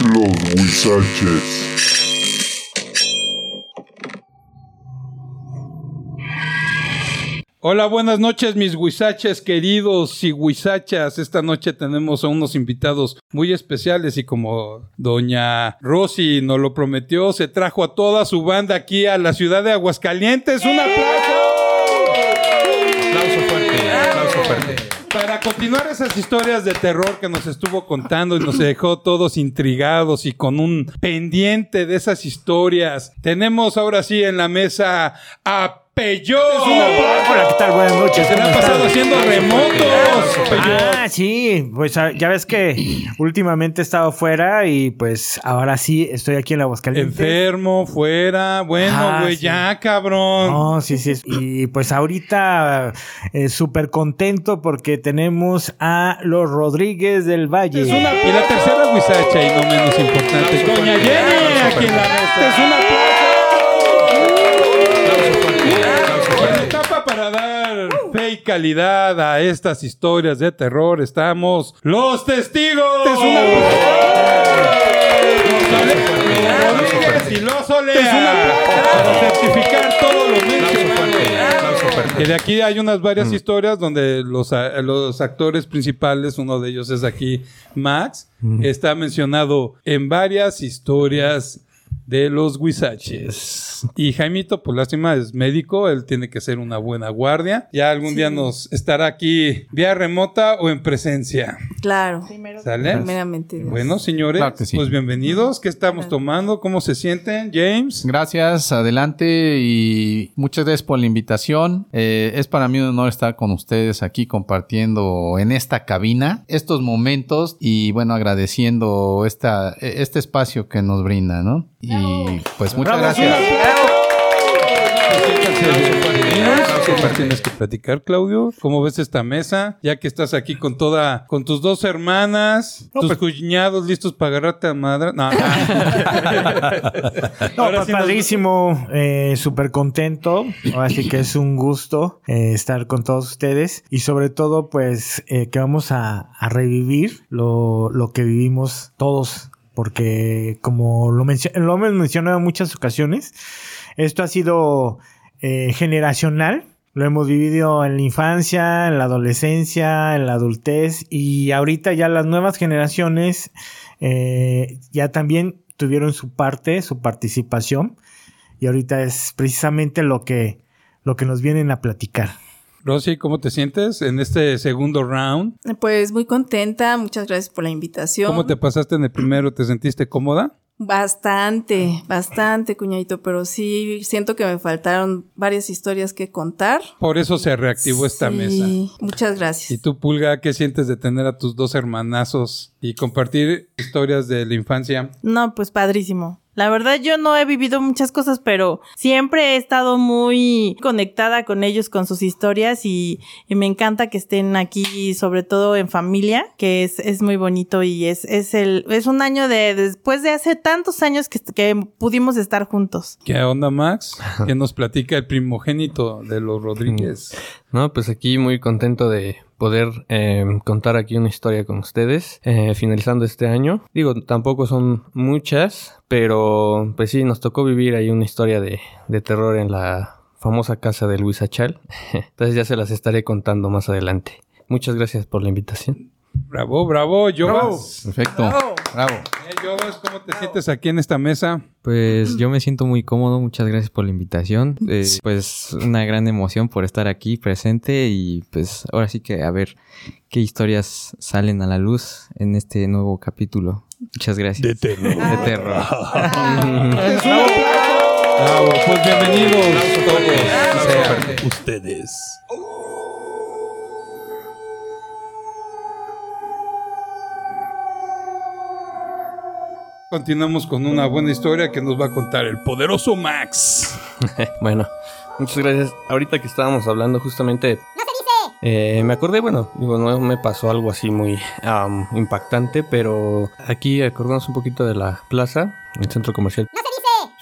Los Huizaches. Hola, buenas noches, mis huizaches queridos y huizachas. Esta noche tenemos a unos invitados muy especiales y como doña Rosy nos lo prometió, se trajo a toda su banda aquí a la ciudad de Aguascalientes. ¡Un aplauso! Aplauso fuerte, aplauso fuerte. Continuar esas historias de terror que nos estuvo contando y nos dejó todos intrigados y con un pendiente de esas historias, tenemos ahora sí en la mesa a Peyot. Hola, ¿qué tal? Buenas noches. Se le ha ¿cómo pasado haciendo remotos. Peyot. Ah, sí, pues ah, ya ves que últimamente he estado fuera y pues ahora sí estoy aquí en la Aguascalientes. Enfermo, fuera. Bueno, Ah, güey, sí. ya, cabrón. No, sí, sí. Y pues ahorita eh, súper contento porque tenemos a los Rodríguez del Valle. Es una- y la tercera huizacha y no menos importante, Doña Jenny, aquí en la mesa. Es un fe y calidad a estas historias de terror estamos los testigos. Es un Rodríguez y los. Para certificar todo lo. Que de aquí hay unas varias historias donde los, los actores principales, uno de ellos es aquí Max, está mencionado en varias historias de los Huizaches. Y Jaimito, pues lástima, es médico, él tiene que ser una buena guardia. Ya algún día nos estará aquí vía remota o en presencia. Claro. ¿Sale? Primeramente. Dios. Bueno, señores, Claro que sí. pues bienvenidos. ¿Qué estamos tomando? ¿Cómo se sienten, James? Gracias, adelante y muchas gracias por la invitación. Eh, es para mí un honor estar con ustedes aquí compartiendo en esta cabina estos momentos y bueno, agradeciendo esta, este espacio que nos brinda, ¿no? Y pues muchas Bravo, gracias. ¿Qué tienes que platicar, Claudio? ¿Cómo ves esta mesa? Ya que estás aquí con toda, con tus dos hermanas, No, tus pues- cuñados listos para agarrarte a madre. No, No, Ahora pues nos- padrísimo, eh, súper contento. Ahora sí que es un gusto eh, estar con todos ustedes y sobre todo pues eh, que vamos a, a revivir lo, lo que vivimos todos. Porque como lo, mencio- lo hemos mencionado en muchas ocasiones, esto ha sido eh, generacional. Lo hemos vivido en la infancia, en la adolescencia, en la adultez y ahorita ya las nuevas generaciones eh, ya también tuvieron su parte, su participación y ahorita es precisamente lo que, lo que nos vienen a platicar. Rosy, ¿cómo te sientes en este segundo round? Pues muy contenta. Muchas gracias por la invitación. ¿Cómo te pasaste en el primero? ¿Te sentiste cómoda? Bastante, bastante, cuñadito. Pero sí, siento que me faltaron varias historias que contar. Por eso se reactivó esta Sí, mesa. Muchas gracias. ¿Y tú, Pulga, qué sientes de tener a tus dos hermanazos y compartir historias de la infancia? No, pues padrísimo. La verdad yo no he vivido muchas cosas, pero siempre he estado muy conectada con ellos, con sus historias y, y me encanta que estén aquí, sobre todo en familia, que es, es muy bonito y es, es el, es un año de, después de hace tantos años que, que pudimos estar juntos. ¿Qué onda, Max? ¿Qué nos platica el primogénito de los Rodríguez? No, pues aquí muy contento de poder eh, contar aquí una historia con ustedes, eh, finalizando este año. Digo, tampoco son muchas, pero pues sí, nos tocó vivir ahí una historia de, de terror en la famosa casa de Luis Achal. Entonces ya se las estaré contando más adelante. Muchas gracias por la invitación. Bravo, bravo, Jovas. Perfecto. Bravo. Eh, Jovas, ¿cómo te sientes aquí en esta mesa? Pues yo me siento muy cómodo, muchas gracias por la invitación. Eh, pues una gran emoción por estar aquí presente y pues ahora sí que a ver qué historias salen a la luz en este nuevo capítulo. Muchas gracias. De terror. De terror. Bravo, pues bienvenidos todos. ustedes. Continuamos con una buena historia que nos va a contar el poderoso Max. Bueno, muchas gracias. Ahorita que estábamos hablando justamente... Eh, me acordé, bueno, digo, no me pasó algo así muy am, impactante, pero aquí acordamos un poquito de la plaza, el centro comercial.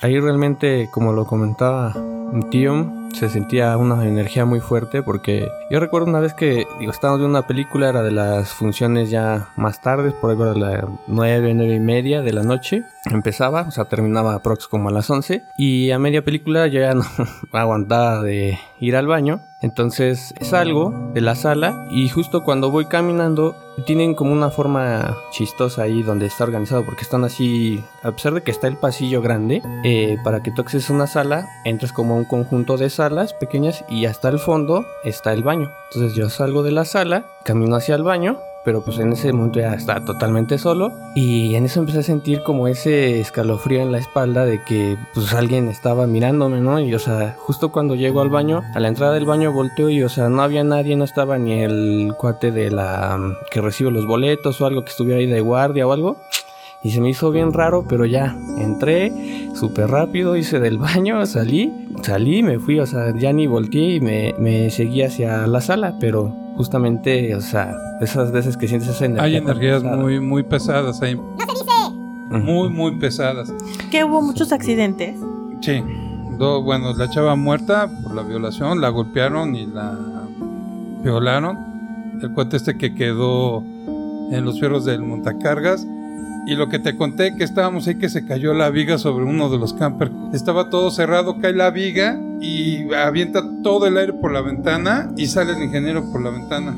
Ahí realmente, como lo comentaba mi tío, se sentía una energía muy fuerte porque yo recuerdo una vez que digo, estábamos viendo una película, era de las funciones ya más tardes, por ahí de las 9, 9 y media de la noche. Empezaba, o sea, terminaba aprox como a las 11 y a media película yo ya no aguantaba de ir al baño. Entonces salgo de la sala y justo cuando voy caminando tienen como una forma chistosa ahí donde está organizado porque están así, a pesar de que está el pasillo grande, eh, para que tú acceses a una sala, entras como a un conjunto de salas pequeñas y hasta el fondo está el baño. Entonces yo salgo de la sala, camino hacia el baño pero pues en ese momento ya estaba totalmente solo y en eso empecé a sentir como ese escalofrío en la espalda de que pues alguien estaba mirándome, ¿no? Y o sea, justo cuando llego al baño, a la entrada del baño volteo y o sea, no había nadie, no estaba ni el cuate de la que recibe los boletos o algo que estuviera ahí de guardia o algo. Y se me hizo bien raro, pero ya entré súper rápido, hice del baño, salí, salí, me fui, o sea, ya ni volteé y me, me seguí hacia la sala, pero justamente, o sea, esas veces que sientes esa energía. Hay energías muy, muy pesadas ahí. Muy, muy pesadas. Que hubo muchos accidentes. Sí. Do- bueno, la chava muerta por la violación, la golpearon y la violaron. El cuate este que quedó en los fierros del montacargas. Y lo que te conté, que estábamos ahí, que se cayó la viga sobre uno de los campers. Estaba todo cerrado, cae la viga y avienta todo el aire por la ventana y sale el ingeniero por la ventana.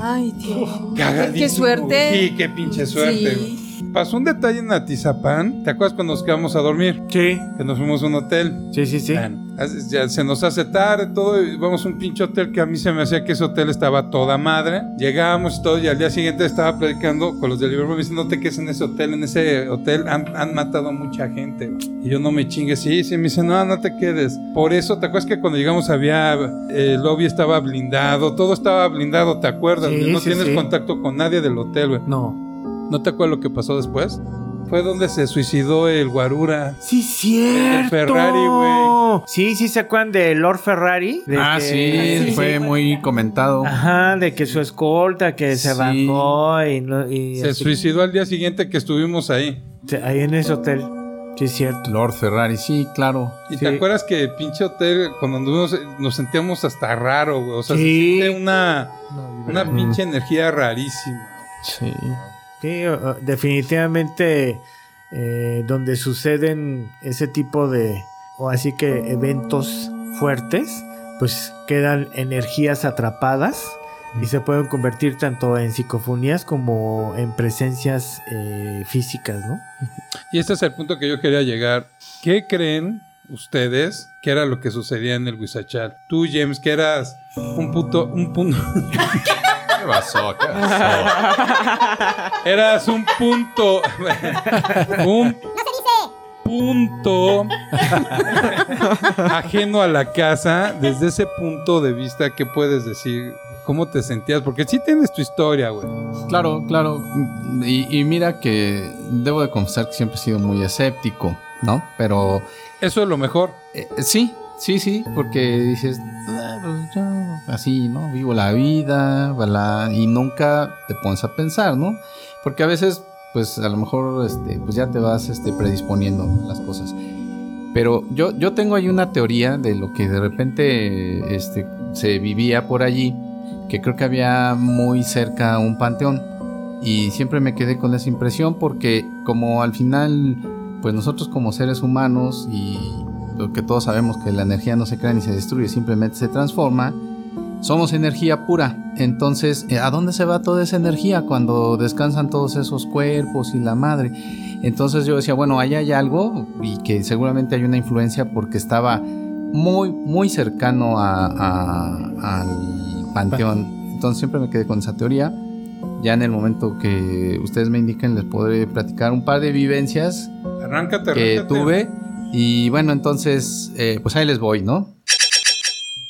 Ay, Dios. Cagadísimo. Qué suerte. Sí, qué pinche suerte. Sí. Pasó un detalle en Atizapán. ¿Te acuerdas cuando nos quedamos a dormir? Sí, Que nos fuimos a un hotel. sí, sí, sí. Bueno, ya se nos hace tarde todo y vamos a un pinche hotel que a mí se me hacía que ese hotel estaba toda madre. Llegamos y todo y al día siguiente estaba platicando con los de Liverpool me dicen, no te quedes en ese hotel, en ese hotel han, han matado a mucha gente. Y yo no me chingue, sí, sí, me dicen, no, no te quedes. Por eso, ¿te acuerdas que cuando llegamos había, eh, el lobby estaba blindado, todo estaba blindado, ¿te acuerdas? Sí, no sí, tienes sí. contacto con nadie del hotel, güey. No. ¿No te acuerdas lo que pasó después? Fue donde se suicidó el Guarura. Sí, cierto. El Ferrari, güey. Sí, sí, ¿se acuerdan de Lord Ferrari? De Ah, que- sí, fue muy comentado. Ajá, de que su escolta que se Sí. bajó y, no- y Se así- suicidó al día siguiente que estuvimos ahí. Ahí en ese hotel. Sí, es cierto. Lord Ferrari, sí, claro. ¿Y Sí. te acuerdas que el pinche hotel, cuando anduvimos, nos sentíamos hasta raro, güey? O sea, Sí. se siente una, una pinche energía rarísima. Sí. Sí, definitivamente eh, donde suceden ese tipo de, o así que eventos fuertes, pues quedan energías atrapadas y se pueden convertir tanto en psicofonías como en presencias eh, físicas, ¿no? Y este es el punto que yo quería llegar. ¿Qué creen ustedes que era lo que sucedía en el Huizachal? Tú, James, que eras un puto, un punto, ¿Qué pasó? ¿Qué pasó? eras un punto, un punto ajeno a la casa. Desde ese punto de vista, ¿qué puedes decir? ¿Cómo te sentías? Porque sí tienes tu historia, güey. Claro, claro. Y, y mira que debo de confesar que siempre he sido muy escéptico, ¿no? Pero Eso es lo mejor. eh, sí, sí, sí, porque dices, "Ah, pues yo así, ¿no? Vivo la vida, bla, y nunca te pones a pensar, ¿no? Porque a veces, pues a lo mejor, este, pues ya te vas este, predisponiendo las cosas. Pero yo, yo tengo ahí una teoría de lo que de repente este, se vivía por allí, que creo que había muy cerca un panteón. Y siempre me quedé con esa impresión porque como al final, pues nosotros como seres humanos y lo que todos sabemos que la energía no se crea ni se destruye, simplemente se transforma, somos energía pura. Entonces, eh, ¿a dónde se va toda esa energía cuando descansan todos esos cuerpos y la madre? Entonces yo decía, bueno, ahí hay algo y que seguramente hay una influencia porque estaba muy, muy cercano a- a- al panteón. Entonces siempre me quedé con esa teoría. Ya en el momento que ustedes me indiquen les podré platicar un par de vivencias Arráncate, que arráncate. tuve. Y bueno, entonces, eh, pues ahí les voy, ¿no?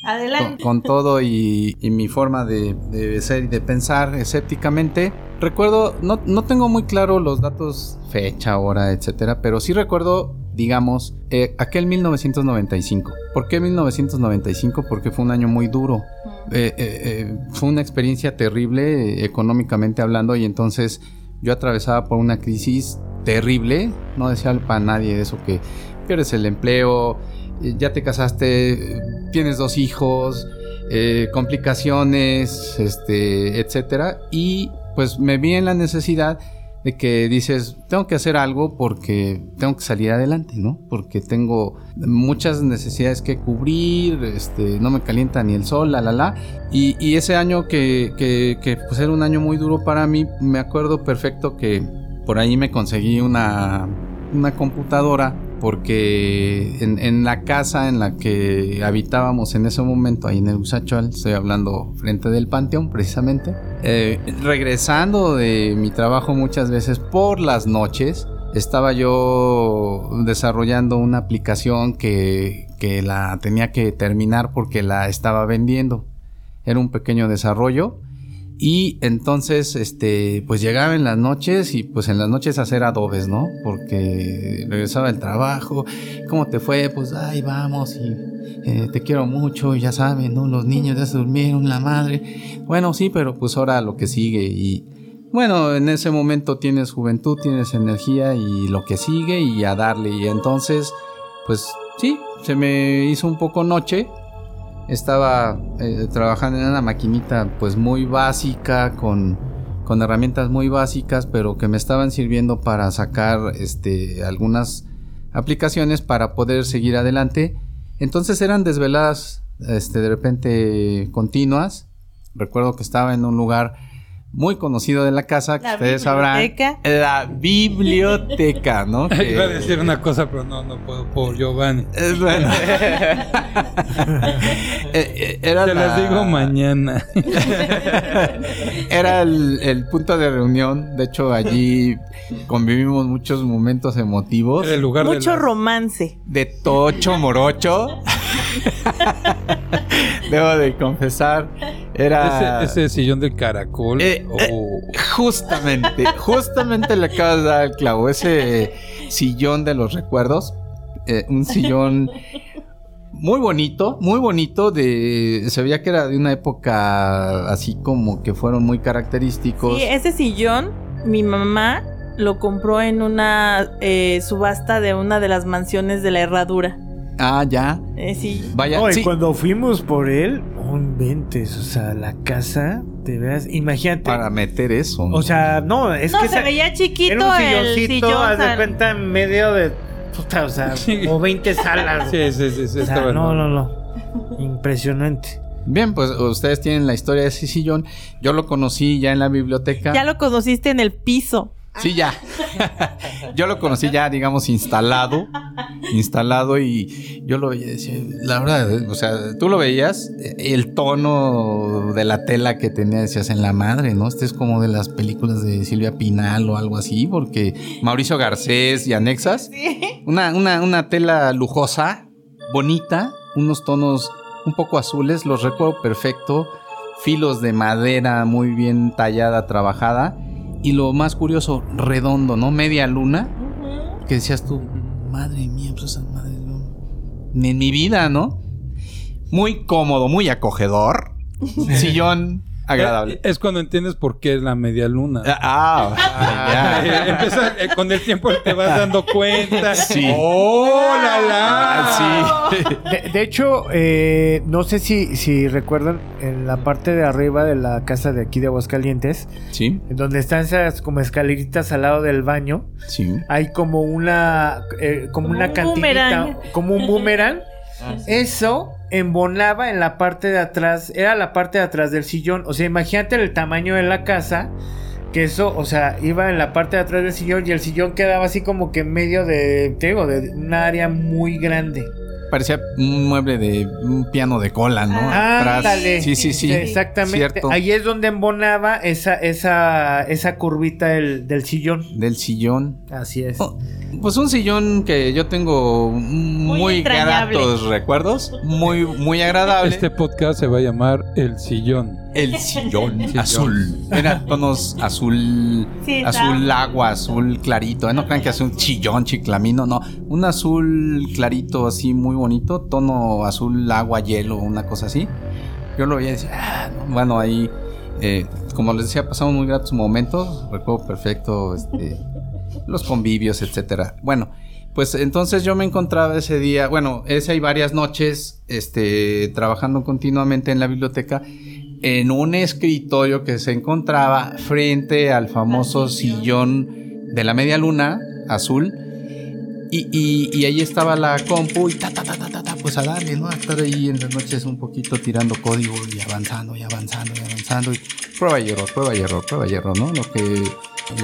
Con, Adelante. con todo y, y mi forma de, de ser y de pensar escépticamente. Recuerdo, no, no tengo muy claro los datos, fecha, hora, etcétera, pero sí recuerdo, digamos, eh, aquel 1995. ¿Por qué 1995? Porque fue un año muy duro. Eh, fue una experiencia terrible económicamente hablando y entonces yo atravesaba por una crisis terrible. No decía para nadie eso que pierdes el empleo, eh, ya te casaste, tienes dos hijos, eh, complicaciones, este, etcétera. Y pues me vi en la necesidad de que dices, tengo que hacer algo porque tengo que salir adelante, ¿no? Porque tengo muchas necesidades que cubrir, este, no me calienta ni el sol, la, la, la. Y, y ese año que, que, que, pues era un año muy duro para mí, me acuerdo perfecto que por ahí me conseguí una, una computadora porque en, la casa en la que habitábamos en ese momento, ahí en el Usachual, estoy hablando frente del Panteón precisamente, eh, regresando de mi trabajo muchas veces por las noches, estaba yo desarrollando una aplicación que, que la tenía que terminar porque la estaba vendiendo. Era un pequeño desarrollo y entonces, este, pues llegaba en las noches y pues en las noches hacer adobes, ¿no? Porque regresaba del trabajo, ¿cómo te fue? Pues, ay, vamos y eh, te quiero mucho, ya saben, ¿no? Los niños ya se durmieron, la madre. Bueno, sí, pero pues ahora lo que sigue y... Bueno, en ese momento tienes juventud, tienes energía y lo que sigue y a darle. Y entonces, pues sí, se me hizo un poco noche estaba eh, trabajando en una maquinita pues muy básica con, con, herramientas muy básicas pero que me estaban sirviendo para sacar este algunas aplicaciones para poder seguir adelante. Entonces eran desveladas este de repente continuas. Recuerdo que estaba en un lugar muy conocido de la casa, que La ustedes sabrán. biblioteca. La biblioteca, ¿no? Que- Iba a decir una cosa, pero no, no puedo por Giovanni. Es bueno. Eh, eh, Era Te las la- digo mañana. Era el, el punto de reunión. De hecho, allí convivimos muchos momentos emotivos. Era el lugar de Mucho la- romance. De tocho morocho. Debo de confesar. Era. ese, ese sillón del caracol. Eh, Oh. Justamente, justamente le acabas de dar el clavo. Ese sillón de los recuerdos. eh, un sillón muy bonito, muy bonito. De, se veía que era de una época así como que fueron muy característicos. Sí, ese sillón, mi mamá lo compró en una eh, subasta de una de las mansiones de la herradura. Ah, ya. Eh, sí. Vaya. No, y sí. cuando fuimos por él, un ventes, o sea, la casa, te veas, imagínate. Para meter eso. ¿no? O sea, no, es no, que se esa- veía chiquito era un el silloncito, sillón. haz de cuenta en medio de, puta, o sea, Sí. como 20 salas. Sí, sí, sí, sí, o sea, no, no, no. Impresionante. Bien, pues ustedes tienen la historia de ese sillón. Yo lo conocí ya en la biblioteca. Ya lo conociste en el piso. Sí, ya. yo lo conocí ya, digamos, instalado. Instalado y yo lo veía decía, la verdad, o sea, tú lo veías, eh, el tono de la tela que tenía, decías en la madre, ¿no? Este es como de las películas de Silvia Pinal o algo así, porque Mauricio Garcés y anexas. Una, una, una tela lujosa, bonita, unos tonos un poco azules, los recuerdo perfecto, filos de madera muy bien tallada, trabajada. Y lo más curioso, redondo, ¿no? Media luna. Que decías tú, madre mía, pues esa madre no. Ni en mi vida, ¿no? Muy cómodo, muy acogedor. Sillón agradable. Eh, Es cuando entiendes por qué es la media luna. Ah, ah, ya. Eh, empieza, eh, con el tiempo te vas dando cuenta. Sí. ¡Oh, la la! Ah, sí. De, de hecho, eh, no sé si, si recuerdan en la parte de arriba de la casa de aquí de Aguascalientes, Sí, donde están esas como escaleritas al lado del baño, sí. hay como una eh, como, Como una un cantinita, boomerang. como un boomerang. Eso embonaba en la parte de atrás, era la parte de atrás del sillón. O sea, imagínate el tamaño de la casa. Que eso, o sea, iba en la parte de atrás del sillón y el sillón quedaba así como que en medio de, te digo, de un área muy grande. Parecía un mueble de un piano de cola, ¿no? Ah, Atrás. ándale. Sí, sí, sí. Exactamente. Cierto. Ahí es donde embonaba esa, esa, esa curvita del, del sillón. Del sillón. Así es. Oh, Pues un sillón que yo tengo muy, entrañable. gratos recuerdos, muy muy agradable. Este podcast se va a llamar El Sillón. el sillón azul. Era tonos azul, Sí, está- azul agua, azul clarito. Eh, No crean que es un chillón chiclamino, no. Un azul clarito así muy bonito, tono azul agua hielo, una cosa así. Yo lo veía y decía, ah, no. bueno, ahí, eh, como les decía, pasamos muy gratos momentos. Recuerdo perfecto, este, los convivios, etcétera. Bueno, pues entonces yo me encontraba ese día, bueno, ese y varias noches, este, trabajando continuamente en la biblioteca, en un escritorio que se encontraba frente al famoso sillón de la media luna azul. Y, y, y ahí estaba la compu y ta, ta, ta, ta, ta, ta, pues a darle, ¿no? A estar ahí en las noches un poquito tirando código y avanzando y avanzando y avanzando. Y prueba y error, prueba y error, prueba y error, ¿no? Lo que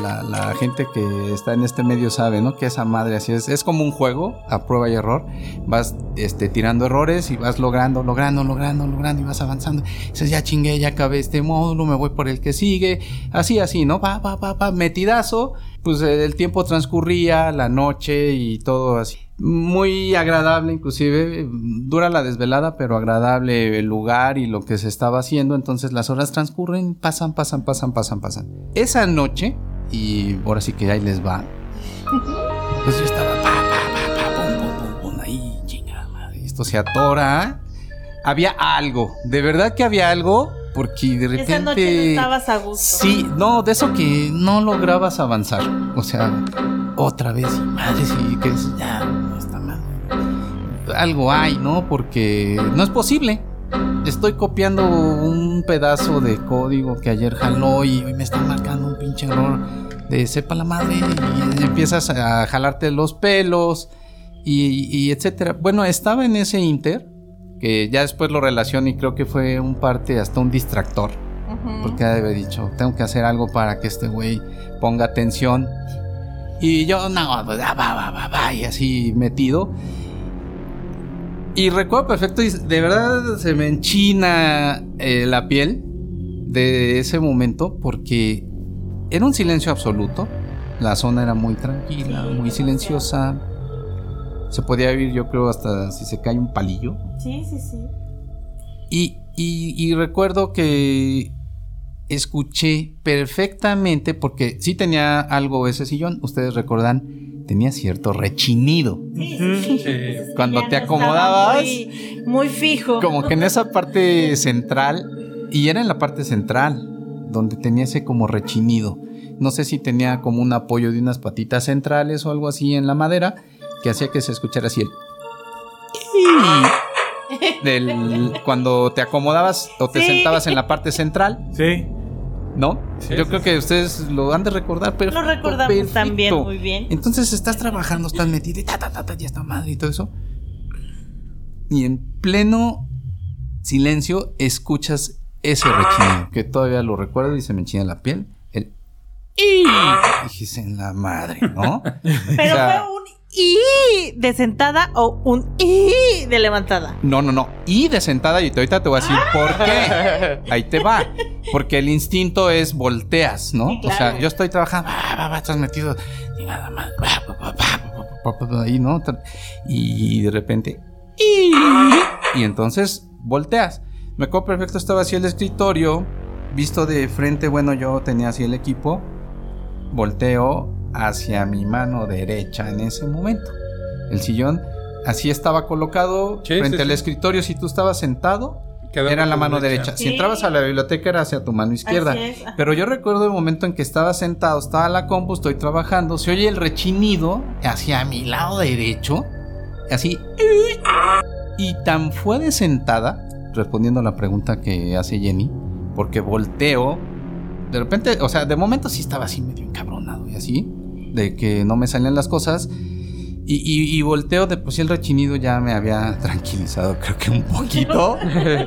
la, gente que está en este medio sabe, ¿no? Que esa madre así es. Es como un juego a prueba y error. Vas este, tirando errores y vas logrando, logrando, logrando, logrando y vas avanzando. Dices, ya chingué, ya acabé este módulo, me voy por el que sigue. Así, así, ¿no? Pa, pa, pa, pa, metidazo. Pues eh, el tiempo transcurría, la noche y todo así. Muy agradable, inclusive. Dura la desvelada, pero agradable el lugar y lo que se estaba haciendo. Entonces las horas transcurren, pasan, pasan, pasan, pasan, pasan. Esa noche, y ahora sí que ahí les va. Pues yo estaba pa, pa, pa, pa, pum, pum, pum, pum, ahí, chingada madre, Esto se atora. Había algo, de verdad que había algo, porque de repente. Esa noche no estabas a gusto. Sí, no, de eso que no lograbas avanzar. O sea, otra vez, y madre, sí, que es, ya, no está mal. Algo hay, ¿no? Porque no es posible. Estoy copiando un pedazo de código que ayer jaló y hoy me está marcando un pinche error de sepa la madre y empiezas a jalarte los pelos y, y etcétera. Bueno, estaba en ese inter que ya después lo relaciono y creo que fue un parte hasta un distractor. Porque había dicho, tengo que hacer algo para que este güey ponga atención. Y yo, no, va, va, va, va, y así metido. Y recuerdo perfecto, y de verdad se me enchina eh, la piel de ese momento porque era un silencio absoluto. La zona era muy tranquila, muy silenciosa. Se podía oír, yo creo, hasta si se cae un palillo. Sí, sí, sí. Y, y- y recuerdo que escuché perfectamente, porque sí tenía algo ese sillón, ustedes recordan, tenía cierto rechinido. Cuando Ya te acomodabas, Muy, muy fijo. como que en esa parte central, y era en la parte central, donde tenía ese como rechinido. No sé si tenía como un apoyo de unas patitas centrales o algo así en la madera, que hacía que se escuchara así el... Del, cuando te acomodabas o te Sí. sentabas en la parte central, Sí. ¿No? Sí, Yo sí, creo que ustedes lo han de recordar, pero Lo recordamos también muy bien. Entonces estás trabajando, estás metido y ta, ta, ta, ta, ya está madre y todo eso. Y en pleno silencio escuchas ese rechinido, que todavía lo recuerdo y se me enchina la piel. El y dijiste en la madre, ¿no? Pero O sea, fue un I de sentada o un I de levantada. No, no, no. Y de sentada, y ahorita te voy a decir por qué. Ahí te va. Porque el instinto es volteas, ¿no? Sí, O sea, yo estoy trabajando, estás metido. Y nada más. Ahí, ¿no? Y de repente. Y, y entonces volteas. Me acuerdo perfecto, estaba así el escritorio. Visto de frente, bueno, yo tenía así el equipo. Volteo hacia mi mano derecha en ese momento. El sillón así estaba colocado Sí, frente sí, al sí. escritorio. Si tú estabas sentado, era en la mano derecha. derecha. Si entrabas a la biblioteca era hacia tu mano izquierda. Pero yo recuerdo el momento en que estaba sentado, estaba la compu, estoy trabajando, se oye el rechinido hacia mi lado derecho, así. Y tan fue de sentada, respondiendo a la pregunta que hace Jenny, porque volteo, de repente, o sea, de momento sí estaba así medio encabronado y así, de que no me salían las cosas. Y, y- y volteo, de pues el rechinido ya me había tranquilizado, creo que un poquito.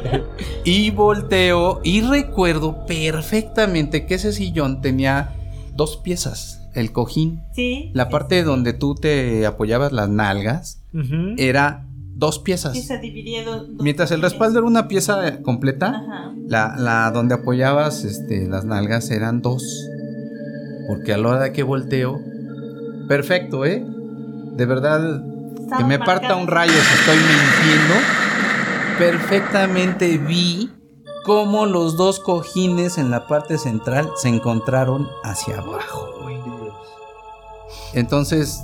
y volteo y recuerdo perfectamente que ese sillón tenía dos piezas. El cojín, Sí. la parte donde tú te apoyabas las nalgas, era dos piezas. Sí, se dividía dos- dos Mientras el respaldo era una pieza completa, Ajá. la, la donde apoyabas este, las nalgas eran dos. Porque a la hora de que volteo, perfecto, ¿eh? De verdad, que me parta un rayo si estoy mintiendo. Perfectamente vi cómo los dos cojines en la parte central se encontraron hacia abajo, güey. Entonces,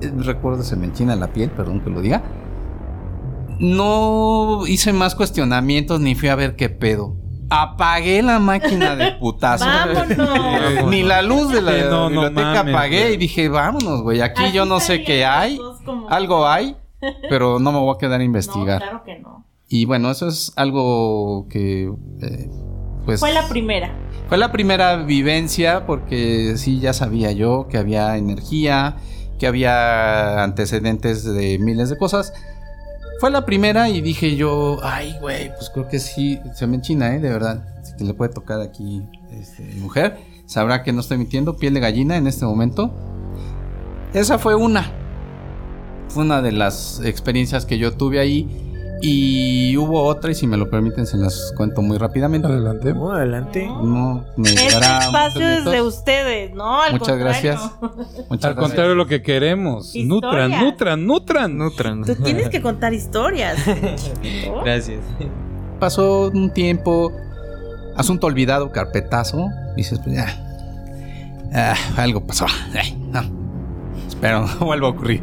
eh, recuerdo, se me enchina la piel, perdón que lo diga. No hice más cuestionamientos ni fui a ver qué pedo. Apagué la máquina de putazo. Vámonos. Ni la luz de la Sí, no, no biblioteca mames, apagué güey. y dije, vámonos, güey. Aquí yo no sé qué hay. Como- Algo hay, pero no me voy a quedar a No, investigar. claro que no. Y bueno, eso es algo que, eh, pues... Fue la primera. Fue la primera vivencia porque sí, ya sabía yo que había energía, que había antecedentes de miles de cosas. Fue la primera y dije yo, ay, güey, pues creo que sí, se me enchina, ¿eh? De verdad. Así que le puede tocar aquí, este, mujer. Sabrá que no estoy mintiendo, piel de gallina en este momento. Esa fue una. Fue una de las experiencias que yo tuve ahí. Y hubo otra, y si me lo permiten, se las cuento muy rápidamente. Adelante. Oh, adelante. No, me Este espacio es de ustedes, ¿no? Al Muchas contrario. gracias. Muchas Al gracias. contrario, lo que queremos. Nutran, nutran, nutran. Nutran. Tú tienes que contar historias. ¿no? Gracias. Pasó un tiempo, asunto olvidado, carpetazo. Dices, pues ya. ah, algo pasó. Ay, no. Espero no vuelva a ocurrir.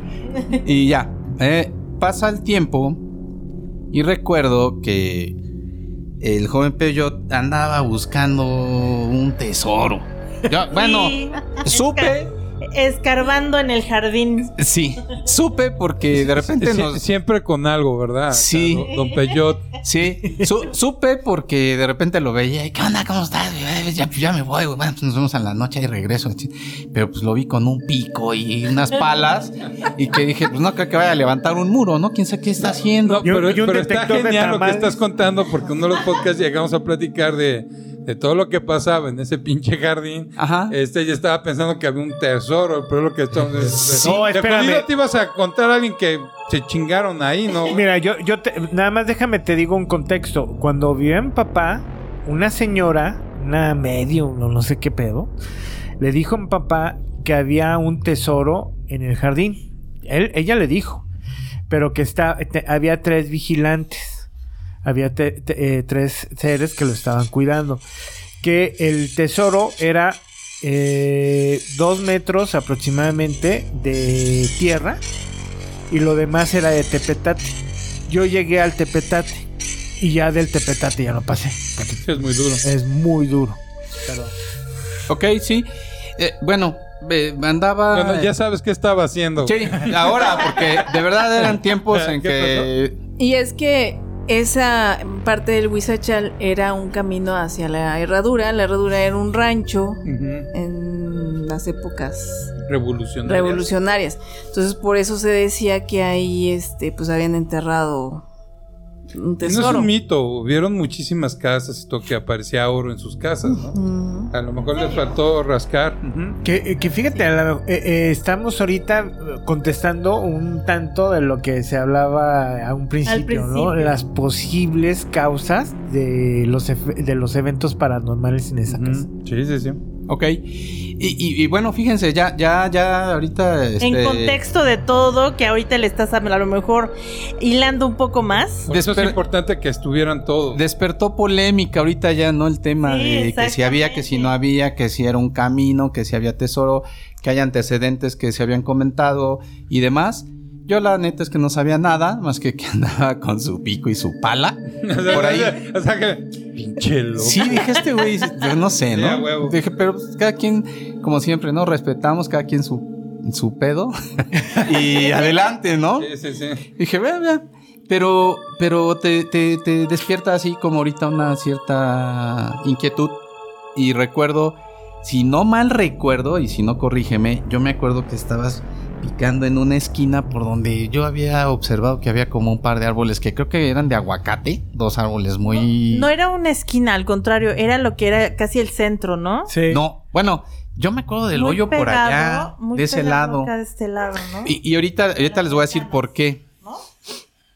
Y ya. eh, pasa el tiempo. Y recuerdo que el joven Peyot andaba buscando un tesoro. Yo, bueno, Sí. supe. Escarbando en el jardín. Sí, supe porque de repente Sie- nos. Siempre con algo, ¿verdad? Sí. O sea, Don Peyot. Sí, su- supe porque de repente lo veía y, ¿qué onda? ¿Cómo estás? Ya, ya me voy, güey. Bueno, pues nos vemos a la noche y regreso. Pero pues lo vi con un pico y unas palas y que dije, pues no creo que vaya a levantar un muro, ¿no? ¿Quién sabe qué está haciendo? No, pero, pero está genial lo que estás contando porque uno de los podcasts llegamos a platicar de, de todo lo que pasaba en ese pinche jardín. Ajá. Este, yo estaba pensando que había un tesoro, pero lo que estamos... Sí. No, espérame. te ibas a contar a alguien que se chingaron ahí, ¿no? Mira, yo, yo te- nada más déjame te digo un contexto. Cuando vivía en papá, una señora, una medio, no, no sé qué pedo, le dijo a mi papá que había un tesoro en el jardín. Él, ella le dijo, pero que está, te- había tres vigilantes, había te- te- eh, tres seres que lo estaban cuidando. Que el tesoro era eh, dos metros aproximadamente de tierra y lo demás era de Tepetate. Yo llegué al Tepetate y ya del Tepetate ya no pasé. Es muy duro. Es muy duro. Ok, sí. Eh, bueno, eh, andaba. Bueno, ya sabes qué estaba haciendo. Sí, ahora, porque de verdad eran tiempos en ¿Qué que. Y es que esa parte del Huizachal era un camino hacia la herradura. La herradura era un rancho en las épocas Revolucionario. revolucionarias. Entonces por eso se decía que ahí este pues habían enterrado un No es un mito. Hubieron muchísimas casas y todo que aparecía oro en sus casas, ¿no? Mm. A lo mejor les faltó rascar. Que, que fíjate, a la- eh, eh, estamos ahorita contestando un tanto de lo que se hablaba a un principio, ¿no? Las posibles causas de los, de los eventos paranormales en esa casa. Sí, sí, sí. Ok. Y, y- y bueno, fíjense, ya, ya, ya ahorita. En este, contexto de todo, que ahorita le estás a lo mejor hilando un poco más. Por eso es Desper- importante que estuvieran todos. Despertó polémica ahorita ya, ¿no? El tema Sí, de que si había, que si no había, que si era un camino, que si había tesoro, que hay antecedentes que se habían comentado y demás. Yo la neta es que no sabía nada, más que que andaba con su pico y su pala. Por ahí. O sea que. Pinche loco. Sí, dije este güey, yo no sé, ¿no? huevo. Dije, pero pues, cada quien, como siempre, ¿no? Respetamos cada quien su, su pedo. y adelante, ¿no? Sí, sí, sí. Dije, vea, vea. Pero, pero te, te, te despierta así como ahorita una cierta inquietud. Y recuerdo, si no mal recuerdo, y si no corrígeme, yo me acuerdo que estabas picando en una esquina por donde yo había observado que había como un par de árboles que creo que eran de aguacate. Dos árboles muy... No era una esquina, al contrario, era lo que era casi el centro, ¿no? Sí. No, bueno, yo me acuerdo del Muy hoyo por allá, muy de ese lado. acá de este lado, ¿no? Y, y ahorita, ahorita les voy a decir por qué.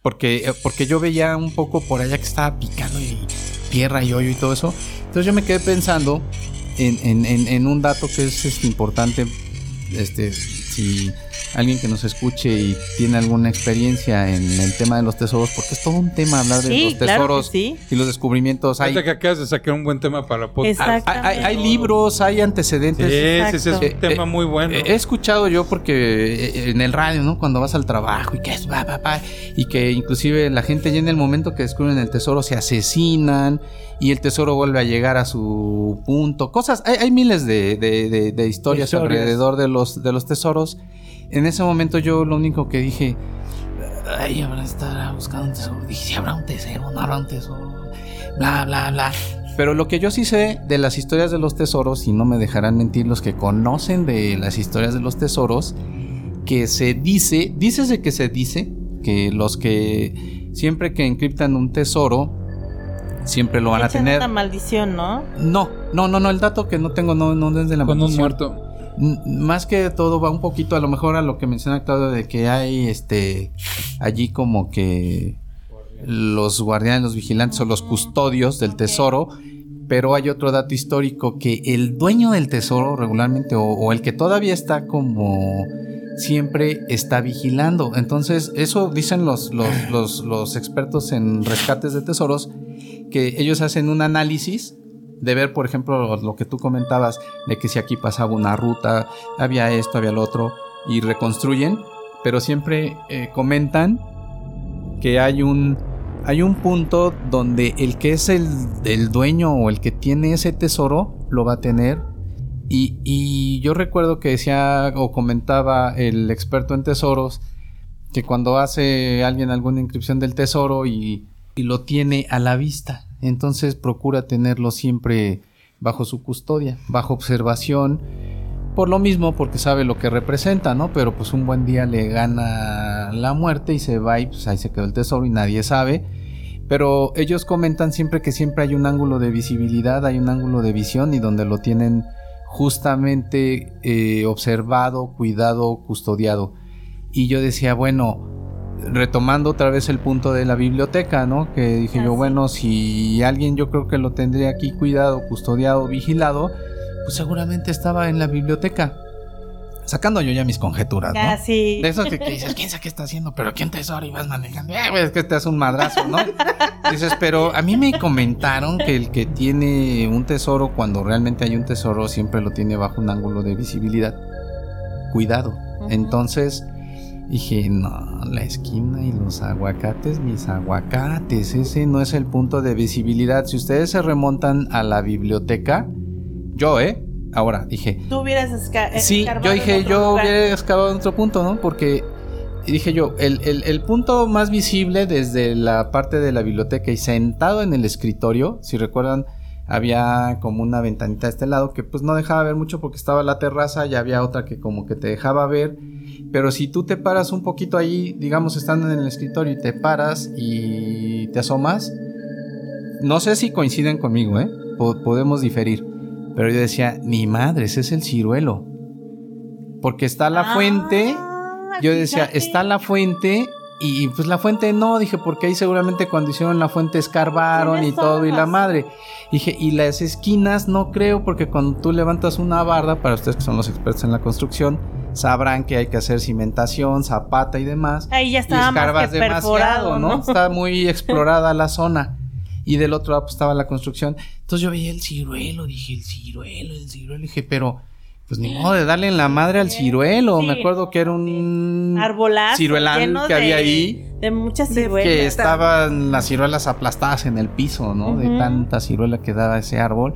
Porque, eh, porque yo veía un poco por allá que estaba picando y tierra y hoyo y todo eso. Entonces yo me quedé pensando en, en- en- en un dato que es este, importante este, si alguien que nos escuche y tiene alguna experiencia en el tema de los tesoros, porque es todo un tema hablar de Sí, los claro tesoros sí. y los descubrimientos. Hay, que acabas de sacar un buen tema para podcast. hay, Exactamente. hay- hay libros, hay Sí, antecedentes. ese es un Exacto. tema Eh, muy bueno. Eh, He escuchado yo porque eh, en el radio, ¿no? Cuando vas al trabajo y que es va, va, va, y que inclusive la gente ya en el momento que descubren el tesoro se asesinan y el tesoro vuelve a llegar a su punto. Cosas, hay, hay miles de, de- de- de historias, Historias. alrededor de los, de los tesoros. En ese momento yo lo único que dije, ay, habrá estar buscando un tesoro. Dije, si habrá un tesoro, no habrá un tesoro, bla, bla, bla. Pero lo que yo sí sé de las historias de los tesoros, y no me dejarán mentir los que conocen de las historias de los tesoros, que se dice, dícese que se dice, que los que siempre que encriptan un tesoro, siempre lo van a tener. una maldición, ¿no? No, no, no, no, el dato que no tengo no, no es de la Con un maldición. muerto. N- Más que todo va un poquito a lo mejor a lo que menciona Claudio de que hay este allí como que los guardianes, los vigilantes o los custodios del tesoro, pero hay otro dato histórico que el dueño del tesoro regularmente o, o el que todavía está como siempre está vigilando. Entonces eso dicen los, los, los, los expertos en rescates de tesoros que ellos hacen un análisis de ver, por ejemplo, lo, que tú comentabas, de que si aquí pasaba una ruta, había esto, había lo otro, y reconstruyen, pero siempre eh, comentan que hay un, hay un punto donde el que es el, el dueño o el que tiene ese tesoro lo va a tener. Y, y yo recuerdo que decía o comentaba el experto en tesoros que cuando hace alguien alguna inscripción del tesoro y, y lo tiene a la vista, entonces procura tenerlo siempre bajo su custodia, bajo observación, por lo mismo, porque sabe lo que representa, ¿no? Pero pues un buen día le gana la muerte y se va y pues ahí se quedó el tesoro y nadie sabe. Pero ellos comentan siempre que siempre hay un ángulo de visibilidad, hay un ángulo de visión y donde lo tienen justamente eh, observado, cuidado, custodiado. Y yo decía, bueno, retomando otra vez el punto de la biblioteca, ¿no? Que dije Ah, yo, bueno, si alguien yo creo que lo tendría aquí cuidado, custodiado, vigilado, pues seguramente estaba en la biblioteca. Sacando yo ya mis conjeturas, ¿no? Ah, sí. De esos que, que dices, quién sabe qué está haciendo, pero quién tesoro y vas manejando. Eh, güey, es que te hace un madrazo, ¿no? Dices, pero a mí me comentaron que el que tiene un tesoro, cuando realmente hay un tesoro, siempre lo tiene bajo un ángulo de visibilidad. Cuidado. Entonces dije, no, la esquina y los aguacates, mis aguacates, ese no es el punto de visibilidad. Si ustedes se remontan a la biblioteca, yo, ¿eh? Ahora, dije, Tú hubieras esca- Sí, escarbado yo dije, otro yo lugar. hubiera excavado en otro punto, ¿no? Porque dije yo, el, el- el punto más visible desde la parte de la biblioteca y sentado en el escritorio, si recuerdan, había como una ventanita de este lado que pues no dejaba ver mucho porque estaba la terraza y había otra que como que te dejaba ver. Pero si tú te paras un poquito ahí, digamos, estando en el escritorio y te paras y te asomas, no sé si coinciden conmigo, ¿eh? Po- podemos diferir. Pero yo decía, ni madres, es el ciruelo. Porque está la Ah, fuente. Yo decía, fíjate. está la fuente. Y pues la fuente no, dije, porque ahí seguramente cuando hicieron la fuente escarbaron y todo y la madre. Dije, y las esquinas no creo, porque cuando tú levantas una barda, para ustedes que son los expertos en la construcción, sabrán que hay que hacer cimentación, zapata y demás. Ahí ya Y estaba más que perforado, ¿no? Está muy explorada la zona. Y del otro lado pues, estaba la construcción. Entonces yo veía el ciruelo, dije, el ciruelo, el ciruelo. Dije, pero pues ni modo de darle en la madre al ciruelo. Sí, Me acuerdo que era un Arbolazo. ciruelán que de- había ahí. De muchas ciruelas. Que estaban las ciruelas aplastadas en el piso, ¿no? De tanta ciruela que daba ese árbol.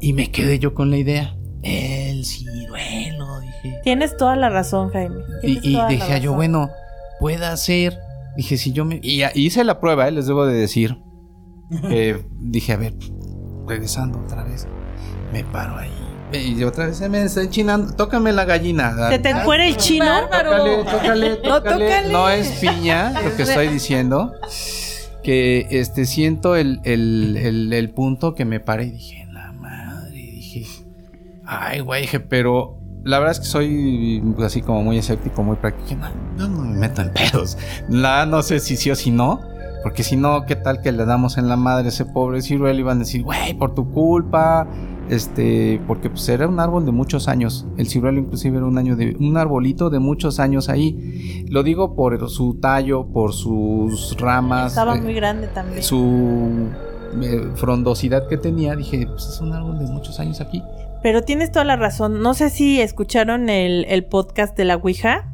Y me quedé yo con la idea. El ciruelo, dije. Tienes toda la razón, Jaime. Y, Tienes y dije yo, bueno, puede ser. Dije, si yo me. Y hice la prueba, ¿eh? les debo de decir. Que dije, a ver, regresando otra vez. Me paro ahí. Y otra vez se me está enchinando. Tócame la gallina. ¿Se te encuera el chino? Tócale, tócale, No, tócale. tócale. No es piña lo que estoy diciendo. Que este siento el, el, el, el punto que me paré y dije, la madre, dije, ay, güey, dije, pero la verdad es que soy así como muy escéptico, muy práctico. Dije, No, no me meto en pedos. La, no sé si sí o si no. Porque si no, ¿qué tal que le damos en la madre a ese pobre ciruelo? Iban a decir, güey, por tu culpa, este, porque pues era un árbol de muchos años. El ciruelo inclusive era un año de un arbolito de muchos años ahí. Lo digo por su tallo, por sus ramas, Estaba eh, muy grande también. su eh, frondosidad que tenía. Dije, pues es un árbol de muchos años aquí. Pero tienes toda la razón. No sé si escucharon el, el podcast de la Ouija.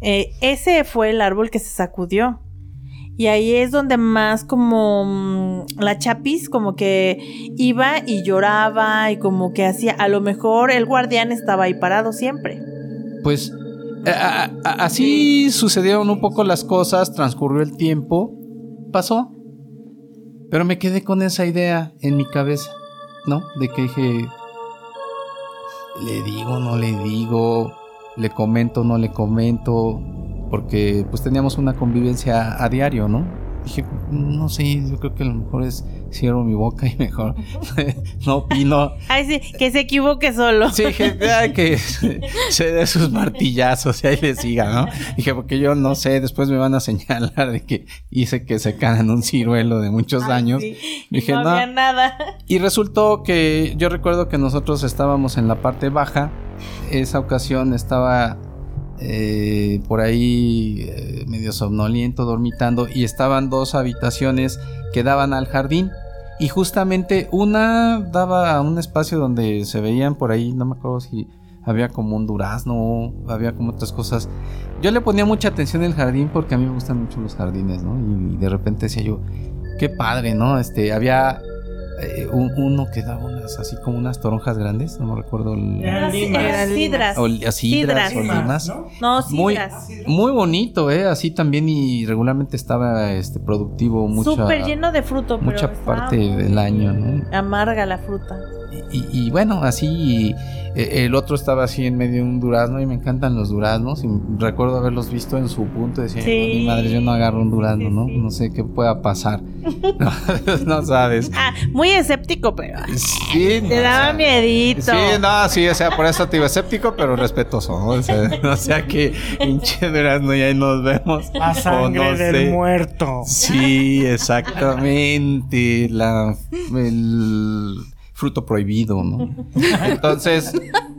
Eh, ese fue el árbol que se sacudió. Y ahí es donde más como mm, la chapis como que iba y lloraba y como que hacía, a lo mejor el guardián estaba ahí parado siempre. Pues a- así sucedieron un poco las cosas, transcurrió el tiempo, pasó. Pero me quedé con esa idea en mi cabeza, ¿no? De que dije, le digo, no le digo, le comento, no le comento, porque pues teníamos una convivencia a diario, ¿no? Dije, no sé, yo creo que a lo mejor es cierro mi boca y mejor no opino. Ay, sí, que se equivoque solo. Sí, dije, "Ay, que se dé sus martillazos y ahí le siga, ¿no? Dije, porque yo no sé, después me van a señalar de que hice que se caen un ciruelo de muchos Ay, años. sí. Dije, no no. había nada. Y resultó que yo recuerdo que nosotros estábamos en la parte baja. Esa ocasión estaba eh, por ahí eh, medio somnoliento, dormitando, y estaban dos habitaciones que daban al jardín. Y justamente una daba a un espacio donde se veían por ahí, no me acuerdo si había como un durazno, había como otras cosas. Yo le ponía mucha atención al jardín porque a mí me gustan mucho los jardines, ¿no? Y de repente decía yo, qué padre, ¿no? Este, había eh, un- uno que daba unas, así como unas toronjas grandes, no me recuerdo. el- Eran sidras. o sidras, Sidras. o limas. No, Muy, sidras. muy bonito, ¿eh? Así también y regularmente estaba este productivo mucha, Súper lleno de fruto, mucha parte del año, ¿no? Amarga la fruta. Y, y bueno, así el otro estaba así en medio de un durazno y me encantan los duraznos y recuerdo haberlos visto en su punto y decía, Sí. mi madre, yo no agarro un durazno, Sí, ¿no? sí. No sé qué pueda pasar. no, no sabes. Ah, muy escéptico, pero Sí, te no, daba o sea, miedito. Sí, no, sí, o sea, por eso te digo escéptico, pero respetuoso, ¿no? O sea, o sea que hinche durazno y ahí nos vemos. La sangre no del sé. muerto. Sí, exactamente. La, el fruto prohibido, ¿no? Entonces,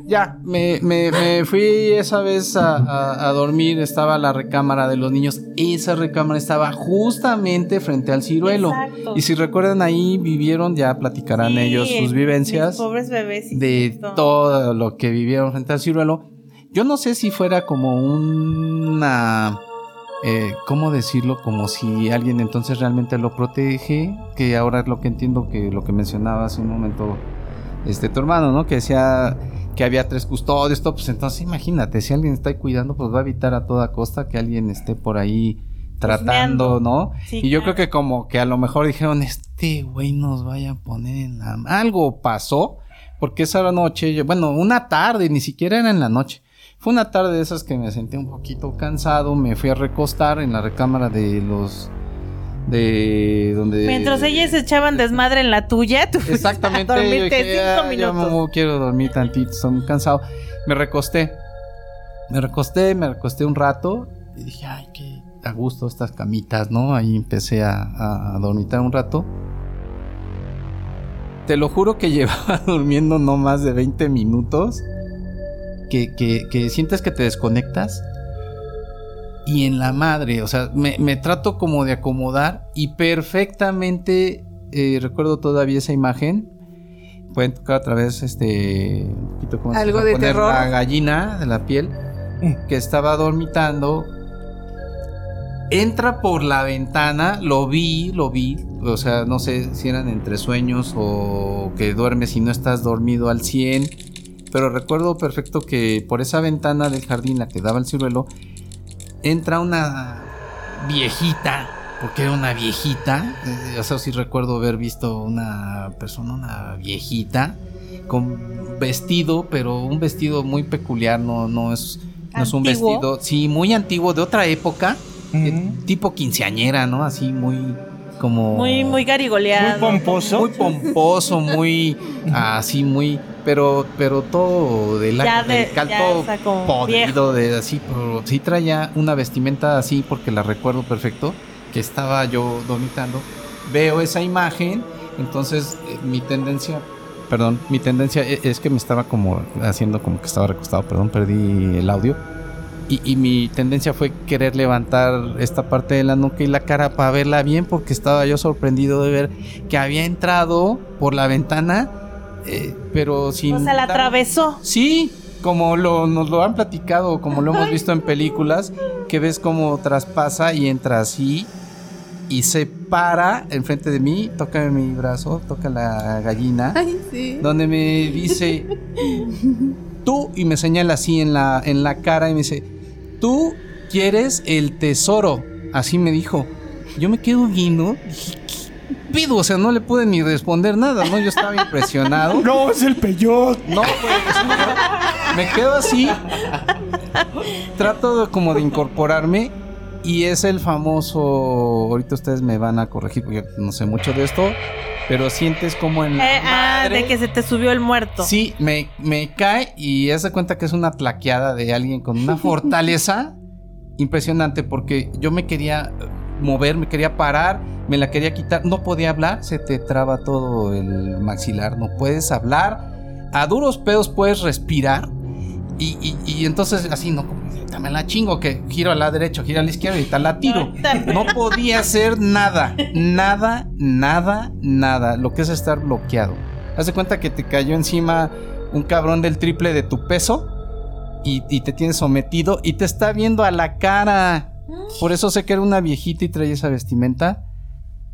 ya, me, me- me fui esa vez a, a- a dormir. Estaba la recámara de los niños. Esa recámara estaba justamente frente al ciruelo. Exacto. Y si recuerdan ahí, vivieron, ya platicarán Sí, ellos sus vivencias pobres bebés. de todo lo que vivieron frente al ciruelo. Yo no sé si fuera como una... eh, ¿Cómo decirlo? Como si alguien entonces realmente lo protege, que ahora es lo que entiendo que lo que mencionaba hace un momento este tu hermano, ¿no? Que decía que había tres custodios, todo, pues entonces imagínate, si alguien está ahí cuidando, pues va a evitar a toda costa que alguien esté por ahí tratando. ¿no? Sí, y yo claro. creo que como que a lo mejor dijeron, este güey nos vaya a poner en la... Algo pasó, porque esa noche, bueno, una tarde, ni siquiera era en la noche. Fue una tarde de esas que me sentí un poquito cansado, me fui a recostar en la recámara de los... de donde... Mientras ellas echaban desmadre en la tuya, tú Exactamente, yo dije, cinco "Ah, yo quiero dormir tantito, estoy muy cansado. Me recosté. Me recosté, me recosté un rato y dije, ay, qué a gusto estas camitas, ¿no? Ahí empecé a, a dormitar un rato. Te lo juro que llevaba durmiendo no más de 20 minutos. Que, que- que sientes que te desconectas. Y en la madre, o sea, me, me trato como de acomodar y perfectamente eh, recuerdo todavía esa imagen. Pueden tocar otra vez este. un poquito como Algo de poner terror. La gallina de la piel que estaba dormitando. Entra por la ventana, lo vi, lo vi. O sea, no sé si eran entre sueños o que duermes y no estás dormido al 100. Pero recuerdo perfecto que por esa ventana del jardín, la que daba el ciruelo, entra una viejita. Porque era una viejita. eh, o sea, sí recuerdo haber visto una persona, una viejita, con vestido, pero un vestido muy peculiar, no, no es, no es un vestido, sí, muy antiguo, de otra época, eh, tipo quinceañera, ¿no? Así muy como... Muy, muy Muy garigoleado. pomposo. muy pomposo, muy así, muy, pero, pero todo de la, Ya de- del caldo ya está como podrido, de así, pero sí traía una vestimenta así porque la recuerdo perfecto, que estaba yo dormitando, veo esa imagen, entonces eh, mi tendencia perdón, mi tendencia e- es que me estaba como haciendo como que estaba recostado, perdón, perdí el audio. Y, y mi tendencia fue querer levantar esta parte de la nuca y la cara para verla bien porque estaba yo sorprendido de ver que había entrado por la ventana, eh, pero sin... O sea, la dar- atravesó. Sí, como lo, nos lo han platicado, como lo hemos visto en películas, que ves cómo traspasa y entra así y se para enfrente de mí, toca mi brazo, toca la gallina, Ay, sí. donde me dice tú y me señala así en la, en la cara y me dice, tú quieres el tesoro, así me dijo. Yo me quedo viendo, dije, ¿qué pedo? O sea, no le pude ni responder nada, ¿no? Yo estaba impresionado. No, es el peyote. No, pues. me quedo así. Trato de, como de incorporarme. Y es el famoso. Ahorita ustedes me van a corregir porque no sé mucho de esto. Pero sientes como en. la Eh, ah, madre- de que se te subió el muerto. Sí, me, me cae y haz de cuenta que es una tlaqueada de alguien con una fortaleza impresionante porque yo me quería mover, me quería parar, me la quería quitar, no podía hablar, se te traba todo el maxilar, no puedes hablar, a duros pedos puedes respirar y, y- y entonces así, no, como, "Ahorita me la chingo, que giro a la derecha, giro a la izquierda y tal la tiro. No podía hacer nada, nada, nada, nada. Lo que es estar bloqueado. Haz de cuenta que te cayó encima un cabrón del triple de tu peso y, y te tiene sometido y te está viendo a la cara. Por eso sé que era una viejita y traía esa vestimenta.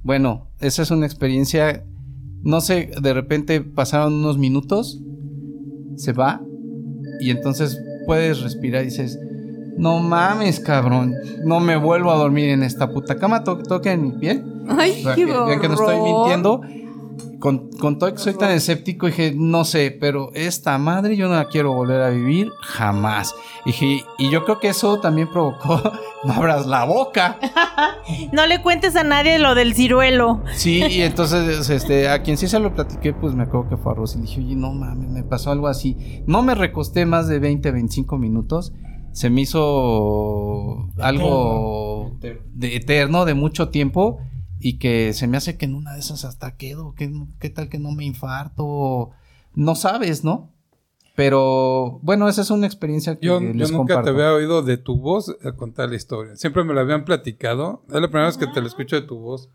Bueno, esa es una experiencia. No sé, de repente pasaron unos minutos, se va y entonces puedes respirar y dices, no mames, cabrón, no me vuelvo a dormir en esta puta cama, to toca en mi piel. Ay, qué que vean que no estoy mintiendo. Con, con todo que soy tan escéptico, dije, no sé, pero esta madre yo no la quiero volver a vivir jamás. Dije, y yo creo que eso también provocó, no abras la boca. No le cuentes a nadie lo del ciruelo. Sí, y entonces, este, a quien sí se lo platiqué, pues me acuerdo que fue a Rosy. Le dije, oye, no mames, me pasó algo así. No me recosté más de 20, 25 minutos. Se me hizo algo de eterno, de mucho tiempo. Y que se me hace que en una de esas hasta quedo. ¿Qué, qué tal que no me infarto? No sabes, ¿no? Pero bueno, esa es una experiencia que Yo, yo les nunca comparto. te había oído de tu voz a contar la historia. Siempre me la habían platicado. Es la primera vez que te la escucho de tu voz.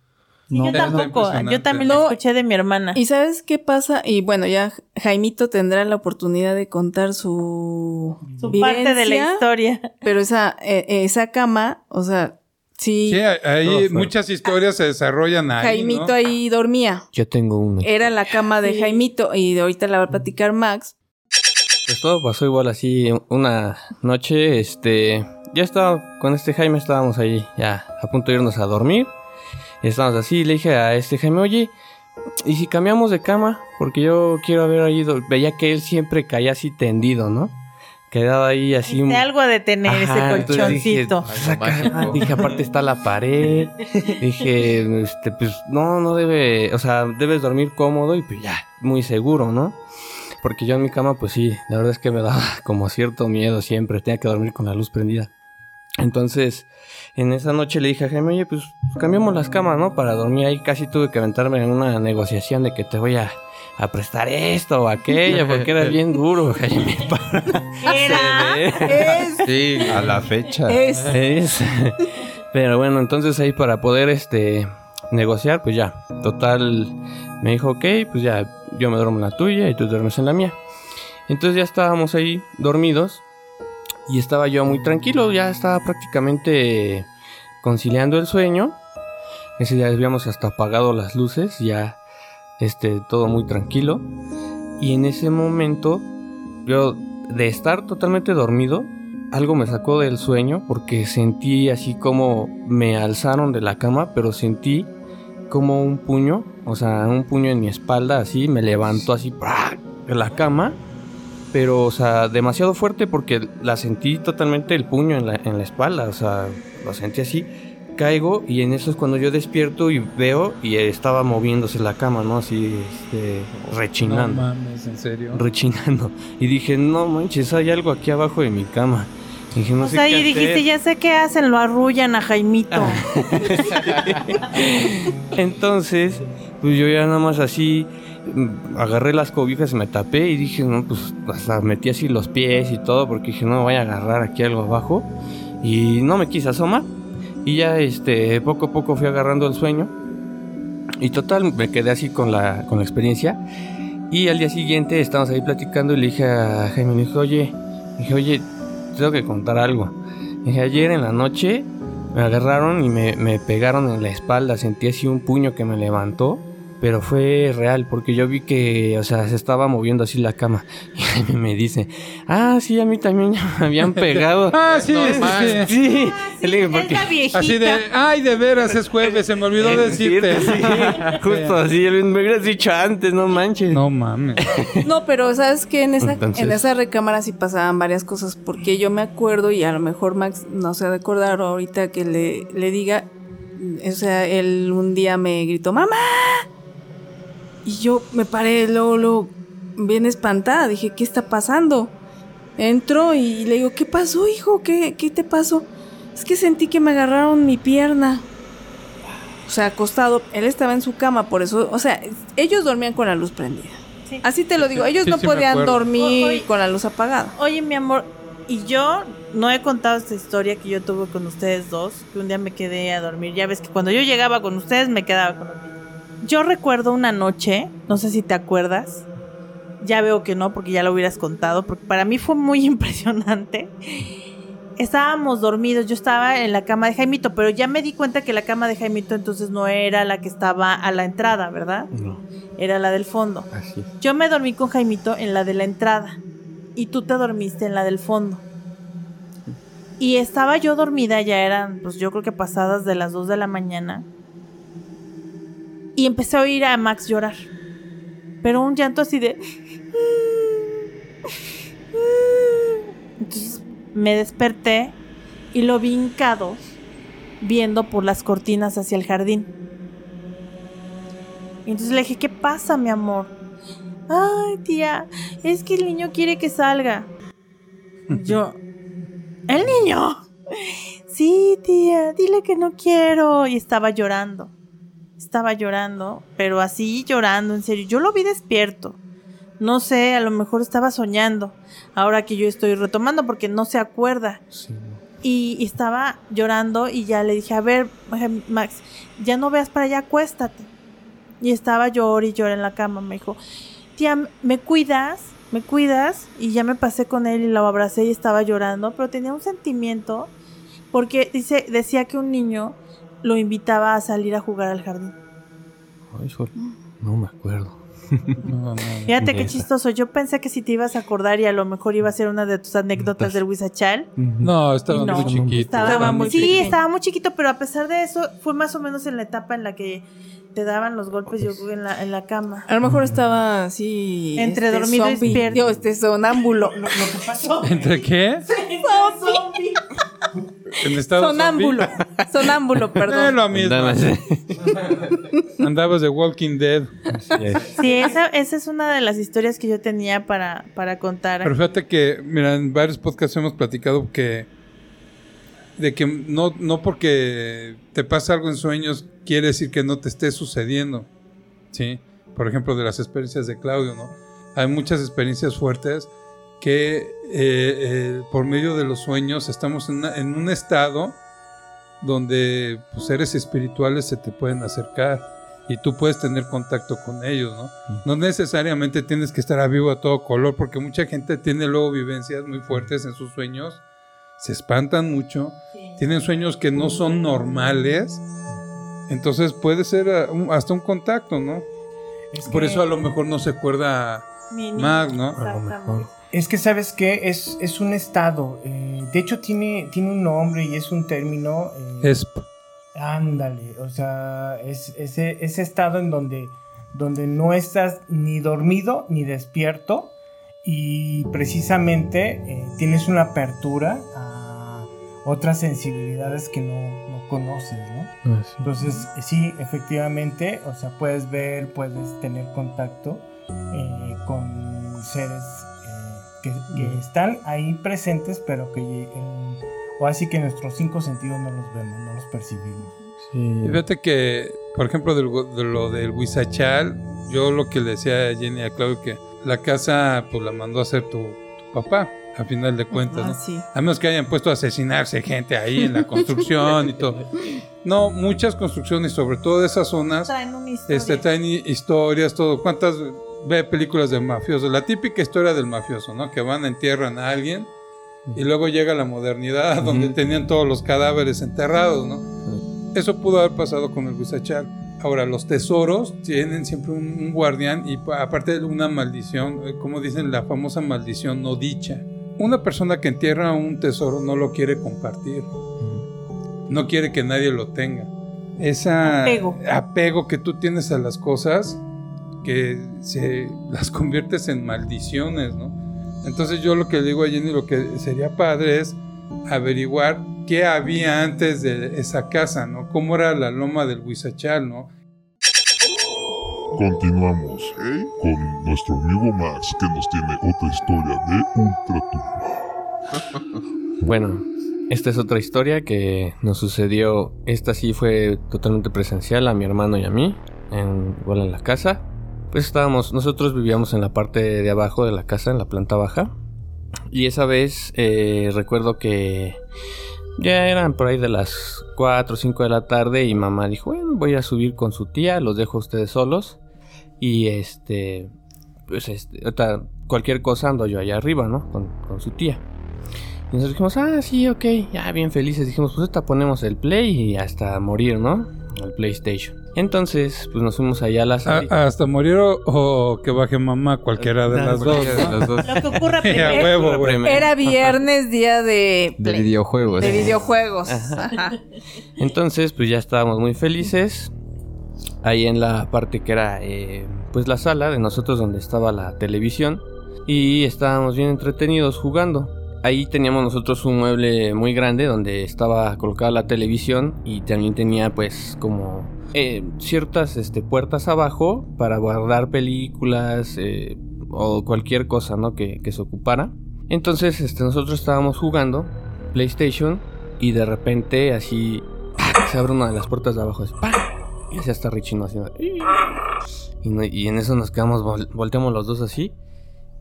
No, yo tampoco. Yo también lo escuché de mi hermana. ¿Y sabes qué pasa? Y bueno, ya Jaimito tendrá la oportunidad de contar su, Su parte de la vivencia, historia. Pero esa, eh, esa cama, o sea, sí, Sí, ahí No, muchas historias se desarrollan ahí. Jaimito ¿no? ahí dormía. Yo tengo una. Era la cama de Jaimito y de ahorita la va a platicar Max. Pues todo pasó igual así una noche, este, ya estaba, con este Jaime estábamos ahí ya a punto de irnos a dormir. Y estábamos así, le dije a este Jaime, oye, ¿y si cambiamos de cama? Porque yo quiero haber ahí, veía que él siempre caía así tendido, ¿no? Quedaba ahí así. Algo de tener Ajá, ese entonces dije, colchoncito. "Pues, cama", dije, aparte está la pared. dije, este, pues no, no debe, o sea, debes dormir cómodo y pues ya, muy seguro, ¿no? Porque yo en mi cama, pues sí, la verdad es que me daba como cierto miedo siempre, tenía que dormir con la luz prendida. Entonces, en esa noche le dije a Jaime, oye, pues cambiamos las camas, ¿no? Para dormir ahí casi tuve que aventarme en una negociación de que te voy a, a prestar esto o aquello, porque era bien duro, Jaime. para Era. Es, Sí, A la fecha. es. es. Pero bueno, entonces ahí para poder este negociar, pues ya. Total, me dijo, ok, pues ya, yo me duermo en la tuya y tú duermes en la mía. Entonces ya estábamos ahí dormidos y estaba yo muy tranquilo, ya estaba prácticamente conciliando el sueño. Ese día habíamos hasta apagado las luces, ya este, todo muy tranquilo. Y en ese momento, yo de estar totalmente dormido, algo me sacó del sueño porque sentí así como me alzaron de la cama, pero sentí como un puño, o sea, un puño en mi espalda, así me levantó así ¡pra! de la cama, pero, o sea, demasiado fuerte porque la sentí totalmente el puño en la, en la espalda, o sea, lo sentí así. Caigo y en eso es cuando yo despierto y veo y estaba moviéndose la cama, ¿no? Así, este, No rechinando mames, en serio. rechinando. Y dije, no manches, hay algo aquí abajo de mi cama. Dije, no O sé sea, qué y dijiste, hacer. ya sé qué hacen, lo arrullan a Jaimito. Entonces, pues yo ya nada más así mm, agarré las cobijas, me tapé y dije, no, pues hasta metí así los pies y todo porque dije, no me voy a agarrar aquí algo abajo. Y no me quise asomar. Y ya este, poco a poco fui agarrando el sueño. Y total, me quedé así con la, con la experiencia. Y al día siguiente estábamos ahí platicando y le dije a Jaime, le dije, oye, dije, oye, tengo que contar algo. Dije, ayer en la noche me agarraron y me, me pegaron en la espalda, sentí así un puño que me levantó. Pero fue real, porque yo vi que, o sea, se estaba moviendo así la cama. Y Jaime me dice, ah, sí, a mí también ya me habían pegado. Ah, sí, sí, sí. Sí, Le digo, Es porque- la viejita. Así de, ay, de veras, es jueves, se me olvidó decirte. sí, justo así, me hubieras dicho antes, no manches. No mames. No, pero sabes que en esa, Entonces- en esa recámara sí pasaban varias cosas, porque yo me acuerdo, y a lo mejor Max no se ha de acordar ahorita que le, le diga, o sea, él un día me gritó, ¡Mamá! Y yo me paré luego, luego, bien espantada, dije, ¿qué está pasando? Entro y le digo, ¿qué pasó, hijo? ¿Qué, qué te pasó? Es que sentí que me agarraron mi pierna. O sea, acostado, él estaba en su cama, por eso, o sea, ellos dormían con la luz prendida. Sí. Así te lo digo, ellos Sí, no sí podían dormir Oye. con la luz apagada. Oye, mi amor, y yo no he contado esta historia que yo tuve con ustedes dos, que un día me quedé a dormir. Ya ves que cuando yo llegaba con ustedes me quedaba con los niños. Yo recuerdo una noche, no sé si te acuerdas, ya veo que no, porque ya lo hubieras contado, porque para mí fue muy impresionante. Estábamos dormidos, yo estaba en la cama de Jaimito, pero ya me di cuenta que la cama de Jaimito entonces no era la que estaba a la entrada, ¿verdad? No, Era la del fondo. así. Yo me dormí con Jaimito en la de la entrada y tú te dormiste en la del fondo. Y estaba yo dormida, ya eran, pues yo creo que pasadas de las 2 de la mañana. Y empecé a oír a Max llorar. Pero un llanto así de... Entonces me desperté y lo vi hincado viendo por las cortinas hacia el jardín. Y entonces le dije, ¿qué pasa, mi amor? Ay, tía, es que el niño quiere que salga. Yo, ¿el niño? Sí, tía, dile que no quiero. Y estaba llorando. Estaba llorando, pero así llorando, en serio. Yo lo vi despierto. No sé, a lo mejor estaba soñando. Ahora que yo estoy retomando porque no se acuerda. Sí. Y, y estaba llorando y ya le dije, a ver, Max, ya no veas para allá, acuéstate. Y estaba llorando y llorando en la cama. Me dijo, tía, ¿me cuidas? ¿Me cuidas? Y ya me pasé con él y lo abracé y estaba llorando, pero tenía un sentimiento porque dice, decía que un niño lo invitaba a salir a jugar al jardín. Ay, sol- no me acuerdo. No, no. Fíjate qué Esa. chistoso. Yo pensé que si te ibas a acordar y a lo mejor iba a ser una de tus anécdotas del Huizachal. No, estaba no. muy chiquito. Estaba, muy, sí, estaba muy chiquito, pero a pesar de eso, fue más o menos en la etapa en la que te daban los golpes, yo creo, en la, en la cama. A lo mejor estaba así. Entre dormido y zombie. despierto. Este sonámbulo. ¿Entre qué? En estado Sonámbulo. Sonámbulo, zombie. Eh, perdón. lo mismo. Andabas de Walking Dead. Es. Sí, esa, esa es una de las historias que yo tenía para, para contar. Pero fíjate que, mira, en varios podcasts hemos platicado que de que no, no porque te pasa algo en sueños quiere decir que no te esté sucediendo. ¿Sí? Por ejemplo, de las experiencias de Claudio, ¿no? Hay muchas experiencias fuertes que eh, eh, por medio de los sueños estamos en, una- en un estado donde pues, seres espirituales se te pueden acercar y tú puedes tener contacto con ellos, ¿no? No necesariamente tienes que estar a vivo a todo color, porque mucha gente tiene luego vivencias muy fuertes en sus sueños, se espantan mucho, tienen sueños que no son normales, entonces puede ser ah, hasta un contacto, ¿no? Es Por que- eso a lo mejor no se acuerda. Max, ¿no? A lo mejor. Es que sabes que es, es un estado. eh, de hecho, tiene, tiene un nombre y es un término. eh, Es Ándale. O sea, es ese, ese estado en donde, donde no estás ni dormido ni despierto. Y precisamente eh, tienes una apertura a otras sensibilidades que no, no conoces, ¿no? Así. Entonces, sí, efectivamente, o sea, puedes ver, puedes tener contacto eh, con seres que, que están ahí presentes, pero que, eh, o así que nuestros cinco sentidos no los vemos, no los percibimos. Sí. Fíjate que Por ejemplo, del gu- de lo del Huizachal, yo lo que le decía a Jenny y a Claudio que la casa pues la mandó a hacer tu, tu papá, a final de cuentas, Ah, ¿no? sí. A menos que hayan puesto a asesinarse gente ahí en la construcción y todo. No, muchas construcciones, sobre todo de esas zonas, Traen una historia. este, traen hi- historias, todo. ¿Cuántas ve películas de mafiosos? La típica historia del mafioso, ¿no? Que van, entierran a alguien y luego llega la modernidad donde tenían todos los cadáveres enterrados, ¿no? Eso pudo haber pasado con el Huizachal. Ahora, los tesoros tienen siempre un, un guardián y pa- aparte de una maldición, eh, como dicen, la famosa maldición no dicha. Una persona que entierra un tesoro no lo quiere compartir. No quiere que nadie lo tenga. Esa Apego. apego que tú tienes a las cosas, que se las conviertes en maldiciones, ¿no? Entonces yo lo que le digo a Jenny, lo que sería padre es averiguar qué había antes de esa casa, ¿no? Cómo era la loma del Huizachal, ¿no? Continuamos con nuestro amigo Max que nos tiene otra historia de Ultratumba. Bueno, esta es otra historia que nos sucedió. Esta sí fue totalmente presencial a mi hermano y a mí, en, igual en la casa. Pues estábamos, nosotros vivíamos en la parte de abajo de la casa, en la planta baja. Y esa vez eh, recuerdo que ya eran por ahí de las 4 o 5 de la tarde y mamá dijo, bueno, voy a subir con su tía, los dejo a ustedes solos. Y este, pues este, cualquier cosa ando yo allá arriba, ¿no? Con, con su tía. Y nosotros dijimos, ah, sí, ok, ya bien felices. Dijimos, pues ahorita ponemos el play y hasta morir, ¿no? El PlayStation. Entonces, pues nos fuimos allá a la A- sala. hasta morir o, o que baje mamá, cualquiera de las dos. De dos. Lo que ocurra A primero. huevo. Era viernes, día de, De play- videojuegos. de videojuegos. Ajá. Entonces, pues ya estábamos muy felices. Ahí en la parte que era, eh, pues la sala de nosotros donde estaba la televisión. Y estábamos bien entretenidos jugando. Ahí teníamos nosotros un mueble muy grande donde estaba colocada la televisión y también tenía pues como eh, ciertas este, puertas abajo para guardar películas eh, o cualquier cosa que, se ocupara. Entonces este, nosotros estábamos jugando PlayStation y de repente así se abre una de las puertas de abajo y así hasta Richie no haciendo y, y en eso nos quedamos vol- volteamos los dos así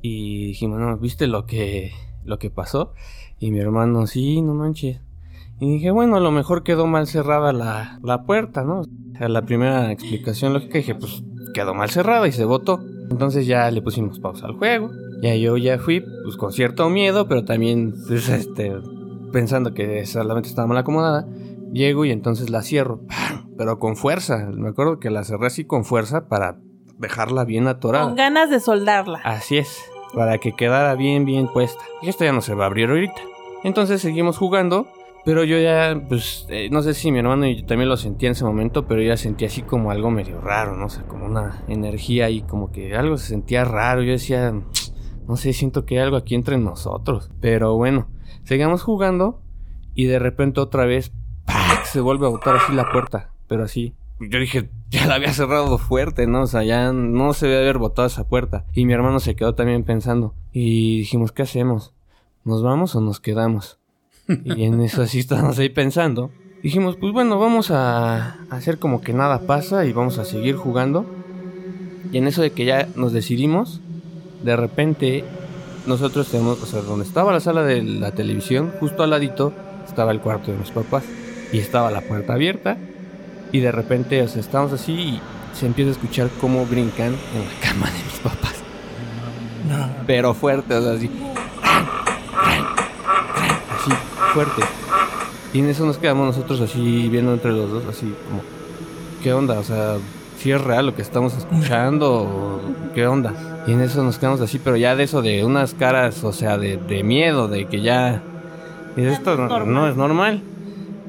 y dijimos no viste lo que lo que pasó y mi hermano sí no manches y dije bueno a lo mejor quedó mal cerrada la, la puerta no a la primera explicación lógica dije pues quedó mal cerrada y se botó entonces ya le pusimos pausa al juego ya yo ya fui pues con cierto miedo pero también pues, este pensando que solamente estaba mal acomodada Llego y entonces la cierro, pero con fuerza. Me acuerdo que la cerré así con fuerza para dejarla bien atorada. Con ganas de soldarla. Así es, para que quedara bien, bien puesta. Y esto ya no se va a abrir ahorita. Entonces seguimos jugando, pero yo ya, pues, eh, no sé si mi hermano y yo también lo sentí en ese momento, pero yo ya sentí así como algo medio raro, no sé, como una energía ahí, como que algo se sentía raro. Yo decía, no sé, siento que hay algo aquí entre nosotros. Pero bueno, seguimos jugando y de repente otra vez, ¡pac! se vuelve a botar así la puerta, pero así. Yo dije, ya la había cerrado fuerte, ¿no? O sea, ya no se debe haber botado esa puerta. Y mi hermano se quedó también pensando. Y dijimos, ¿qué hacemos? ¿Nos vamos o nos quedamos? Y en eso así estábamos ahí pensando. Dijimos, pues bueno, vamos a hacer como que nada pasa y vamos a seguir jugando. Y en eso de que ya nos decidimos, de repente nosotros tenemos, o sea, donde estaba la sala de la televisión, justo al ladito estaba el cuarto de mis papás. Y estaba la puerta abierta. Y de repente, o sea, estamos así y se empieza a escuchar cómo brincan en la cama de mis papás. Pero fuerte, o sea, así. Así, fuerte. Y en eso nos quedamos nosotros así viendo entre los dos, así como, ¿qué onda? O sea, si es real lo que estamos escuchando, ¿qué onda? Y en eso nos quedamos así, pero ya de eso de unas caras, o sea, de, de miedo, de que ya... y esto no, no es normal.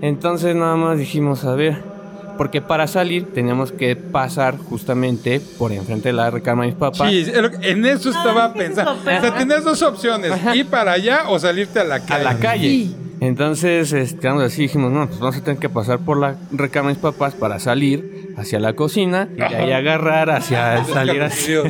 Entonces nada más dijimos, a ver, porque para salir teníamos que pasar justamente por enfrente de la recámara de mis papás. Sí, en eso estaba es que pensando. O sea, tenías dos opciones: ir para allá o salirte a la a calle. la calle. Entonces, este, quedamos así, dijimos, no, pues vamos a tener que pasar por la recámara de mis papás para salir hacia la cocina y ahí agarrar hacia salir hacia,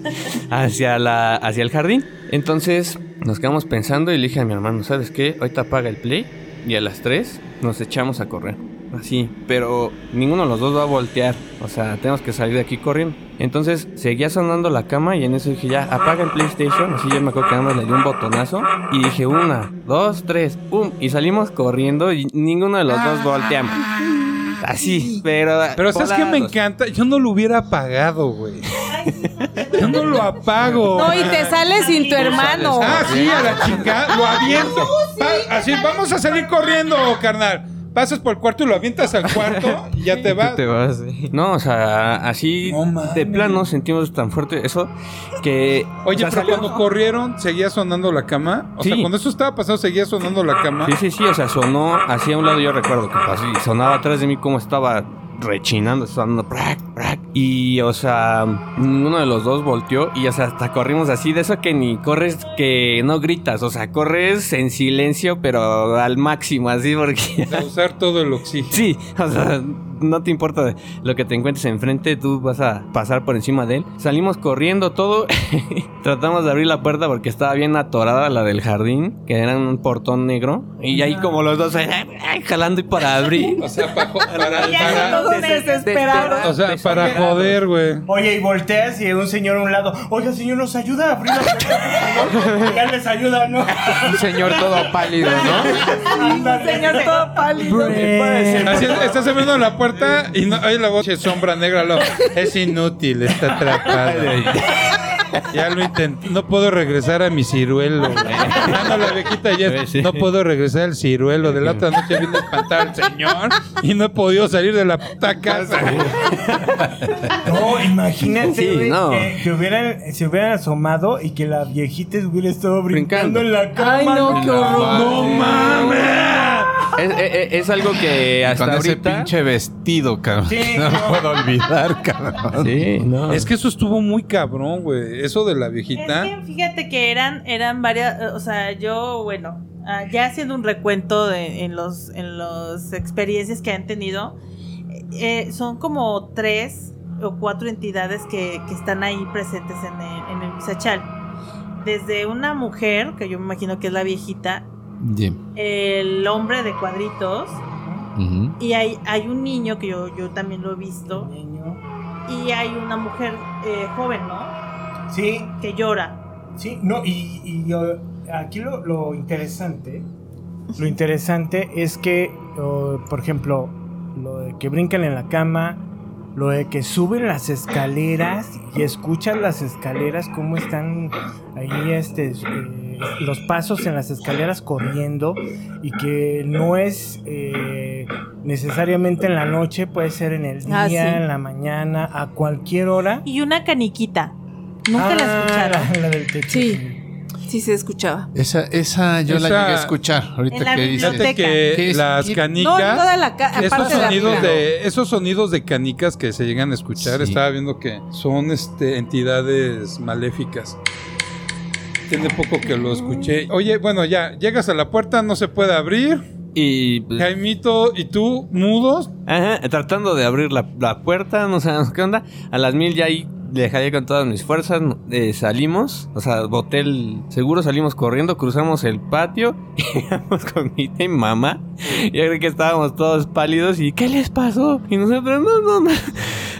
hacia la hacia el jardín. Entonces, nos quedamos pensando y le dije a mi hermano, ¿sabes qué? Ahorita apaga el play y a las 3 nos echamos a correr. Así, pero ninguno de los dos va a voltear. O sea, tenemos que salir de aquí corriendo. Entonces seguía sonando la cama y en eso dije, ya, apaga el PlayStation. Así yo me acuerdo que nada más le di un botonazo. Y dije, una, dos, tres, pum. Y salimos corriendo y ninguno de los dos volteamos. Así, pero. Pero ¿sabes qué me encanta? Yo no lo hubiera apagado, güey. Yo no lo apago. No, y te sales sin tu hermano. Ah, sí, a la chingada. Lo aviento. Va- así, vamos a salir corriendo, carnal. Pasas por el cuarto y lo avientas al cuarto y ya te vas. Te vas, sí. No, o sea, así No de plano sentimos tan fuerte eso que. Oye, pero salió- cuando corrieron, ¿seguía sonando la cama? O sea, cuando eso estaba pasando, ¿seguía sonando la cama? Sí, sí, sí, o sea, sonó hacia un lado, yo recuerdo que pasó y sonaba atrás de mí como estaba rechinando, sonando brac, brac. Y, o sea, ninguno de los dos volteó y, o sea, hasta corrimos así, de eso que ni corres que no gritas, o sea, corres en silencio, pero al máximo, así, porque... Usar todo el oxígeno. Sí, o sea, no te importa lo que te encuentres enfrente, tú vas a pasar por encima de él. Salimos corriendo todo, tratamos de abrir la puerta porque estaba bien atorada la del jardín, que era un portón negro, y ahí como los dos ay, ay, jalando y para abrir. O sea, pa- para, para- todos desesperados. o sea, para joder, güey. Oye, y volteas y un señor a un lado. Oiga, señor, ¿nos ayuda a abrir la puerta? por favor?" Ya les ayuda, ¿no? Un señor todo pálido, ¿no? Ándale. Señor todo pálido. Así es, estás abriendo la puerta y no, oye la voz de sombra negra. Lo, es inútil, está atrapado. Ya lo intenté. No puedo regresar a mi ciruelo. Ya no, la viejita ya. Sí. No puedo regresar al ciruelo. De la otra noche vine a espantar al señor y no he podido salir de la puta casa. No, imagínate, Sí, güey, no. que, que hubieran, se hubieran asomado y que la viejita hubiera estado brincando, Brincando. en la cama. Ay, no, qué horror. ¡No mames! Es, es- es algo que hasta Con ese ahorita... pinche vestido, cabrón. Sí, no no. puedo olvidar, cabrón. Sí, no. Es que eso estuvo muy cabrón, güey. Eso de la Es viejita. que fíjate que eran, eran varias, eh, o sea, yo, bueno, ah, ya haciendo un recuento de, en los, en las experiencias que han tenido, eh, son como tres o cuatro entidades que, que están ahí presentes en el, en el Misachal. Desde una mujer, que yo me imagino que es la viejita, El hombre de cuadritos, y hay, hay un niño que yo, yo también lo he visto, Niño. y hay una mujer eh, joven, ¿no? Sí, Que llora. sí, no, y, y yo- aquí lo, lo interesante, lo interesante es que, oh, por ejemplo, lo de que brincan en la cama, lo de que suben las escaleras y escuchan las escaleras cómo están ahí este eh, los pasos en las escaleras corriendo y que no es eh, necesariamente en la noche puede ser en el día Ah, sí. en la mañana a cualquier hora Y una caniquita. Nunca la Ah, escucharon. la, la del techo Sí. Sí se escuchaba. Esa, esa yo la Esa- llegué a escuchar. En Ahorita la que dices. Que las ¿Qué- No, canicas. toda la ca- Esos de la sonidos fila. de esos sonidos de canicas que se llegan a escuchar, Sí. estaba viendo que son este entidades maléficas. Tiene poco que lo escuché. Oye, bueno, ya llegas a la puerta, no se puede abrir. Y pues, Jaimito y tú mudos. Ajá, tratando de abrir la, la puerta, no sabemos qué onda. A las mil ya ahí le jalé con todas mis fuerzas, eh, salimos, o sea, boté el seguro, salimos corriendo, cruzamos el patio, llegamos con mi y mamá. Yo creo que estábamos todos pálidos y ¿qué les pasó? Y nosotros, no, no, no.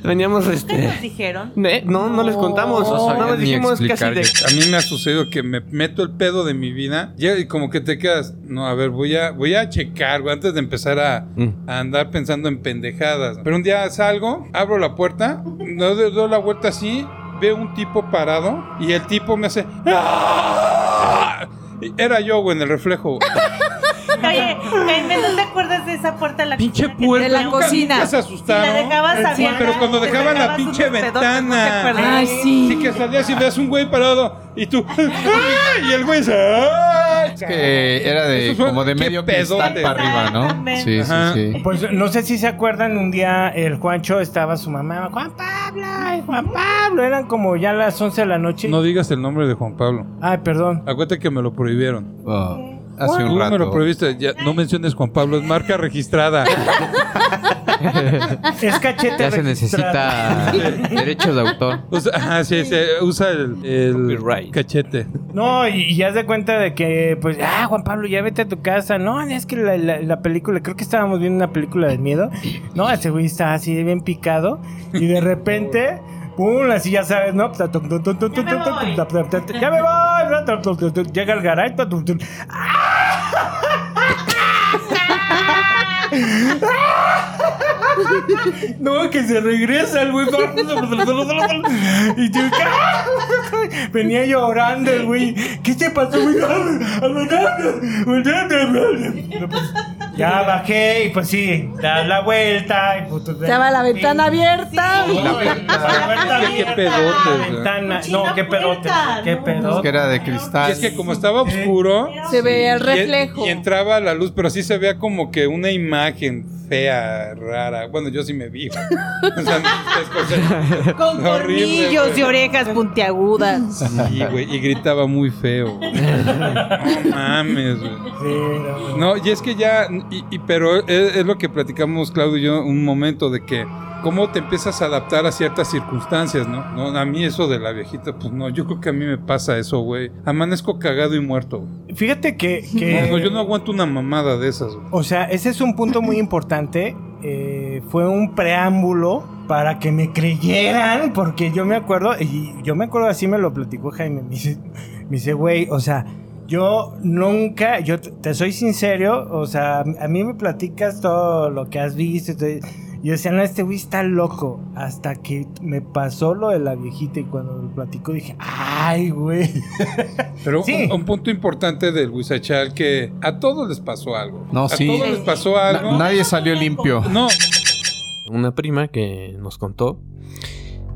Veníamos ¿Qué este... nos dijeron? eh, no, no les contamos. No No, nos dijimos casi de... A mí me ha sucedido que me meto el pedo de mi vida y como que te quedas, no, a ver, voy a voy a checar güey, antes de empezar a, Mm. a andar pensando en pendejadas. Pero un día salgo, abro la puerta, doy, doy la vuelta así, veo un tipo parado y el tipo me hace ¡Ah! Era yo, güey, en el reflejo. Oye, Jaime, ¿no te acuerdas de esa puerta de la Pinche cocina puerta. De la nunca- cocina. nunca se Si asustaron. la dejabas Sí, abierta, pero cuando dejaban la pinche unos pedotes, ¿no ventana. Ay, sí. Sí que salías y veas un güey parado y tú ¡ay! y el güey se. Que era de como de medio pedote. para arriba, ¿no? Sí, sí, Ajá. sí. Pues no sé si se acuerdan, un día el Juancho estaba su mamá, Juan Pablo, Juan Pablo, eran como ya las 11 de la noche. No digas el nombre de Juan Pablo. Ay, perdón. Acuérdate que me lo prohibieron. Oh. Hace un Tú me lo rato. Ya, no menciones Juan Pablo, es marca registrada. Es cachete Ya se necesita derechos de autor. Usa, ajá, sí, sí, usa el, el cachete. No, y, y ya se cuenta de que, pues, ah, Juan Pablo, ya vete a tu casa. No, es que la, la- la película, creo que estábamos viendo una película de miedo. No, ese güey está así bien picado. Y de repente, pum, así ya sabes, ¿no? Ya me voy. Llega el garay. No, que se regresa el güey. Y yo, venía llorando el güey. ¿Qué te pasó, güey? Ya bajé y pues sí, da la vuelta. Y, pues, Estaba la ventana abierta. La Qué abierta, pedotes, ventana. No, qué pedote. Qué Es pedote. que era de Y cristal. es que como estaba oscuro, Se veía el y- reflejo. Y, entraba la luz, pero sí se veía como que una imagen fea, rara. Bueno, yo sí me vi. O sea, es Con Horrible, güey. y orejas puntiagudas. Sí, güey, y gritaba muy feo. No mames, güey. No, y es que ya, y, y- pero es, es lo que platicamos Claudio y yo un momento de que cómo te empiezas a adaptar a ciertas circunstancias, ¿no? No, a mí eso de la viejita, pues no, yo creo que a mí me pasa eso, güey. Amanezco cagado y muerto. güey. Fíjate que. que No, no, yo no aguanto una mamada de esas, güey. O sea, ese es un punto muy importante. Eh, fue un preámbulo para que me creyeran, porque yo me acuerdo, y yo me acuerdo así me lo platicó Jaime, me dice, me dice, güey, o sea, yo nunca, yo te soy sincero, o sea, a mí me platicas todo lo que has visto, y todo, y yo decía, no, este güey está loco, hasta que me pasó lo de la viejita y cuando lo platicó dije, ay, güey. Pero Sí. un, un punto importante del Huizachal que a todos les pasó algo. No, a sí. todos les pasó algo. Na- nadie salió limpio. No, Una prima que nos contó,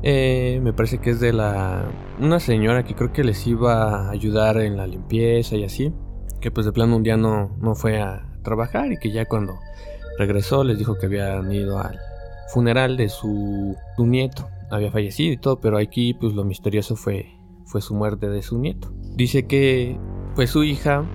eh, me parece que es de la... Una señora que creo que les iba a ayudar en la limpieza y así, que pues de plano un día no, no fue a trabajar y que ya cuando regresó les dijo que habían ido al funeral de su, su nieto. Había fallecido y todo, pero aquí pues lo misterioso fue, fue su muerte de su nieto. Dice que pues su hija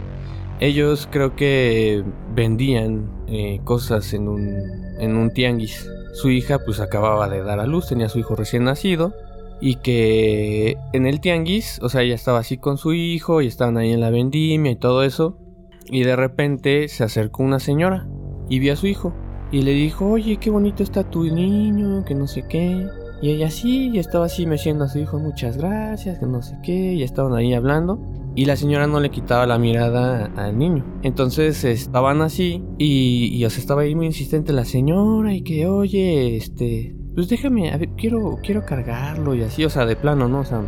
ellos creo que vendían eh, cosas en un, en un tianguis. Su hija pues acababa de dar a luz, tenía su hijo recién nacido. Y que en el tianguis, o sea, ella estaba así con su hijo y estaban ahí en la vendimia y todo eso. Y de repente se acercó una señora y vio a su hijo. Y le dijo, oye, qué bonito está tu niño, que no sé qué. Y ella sí, y estaba así meciendo a su hijo, muchas gracias, que no sé qué. Y estaban ahí hablando. Y la señora no le quitaba la mirada al niño. Entonces estaban así y, y o sea, estaba ahí muy insistente la señora y que, oye, este, pues déjame, a ver, quiero, quiero cargarlo y así, o sea, de plano, ¿no? O sea,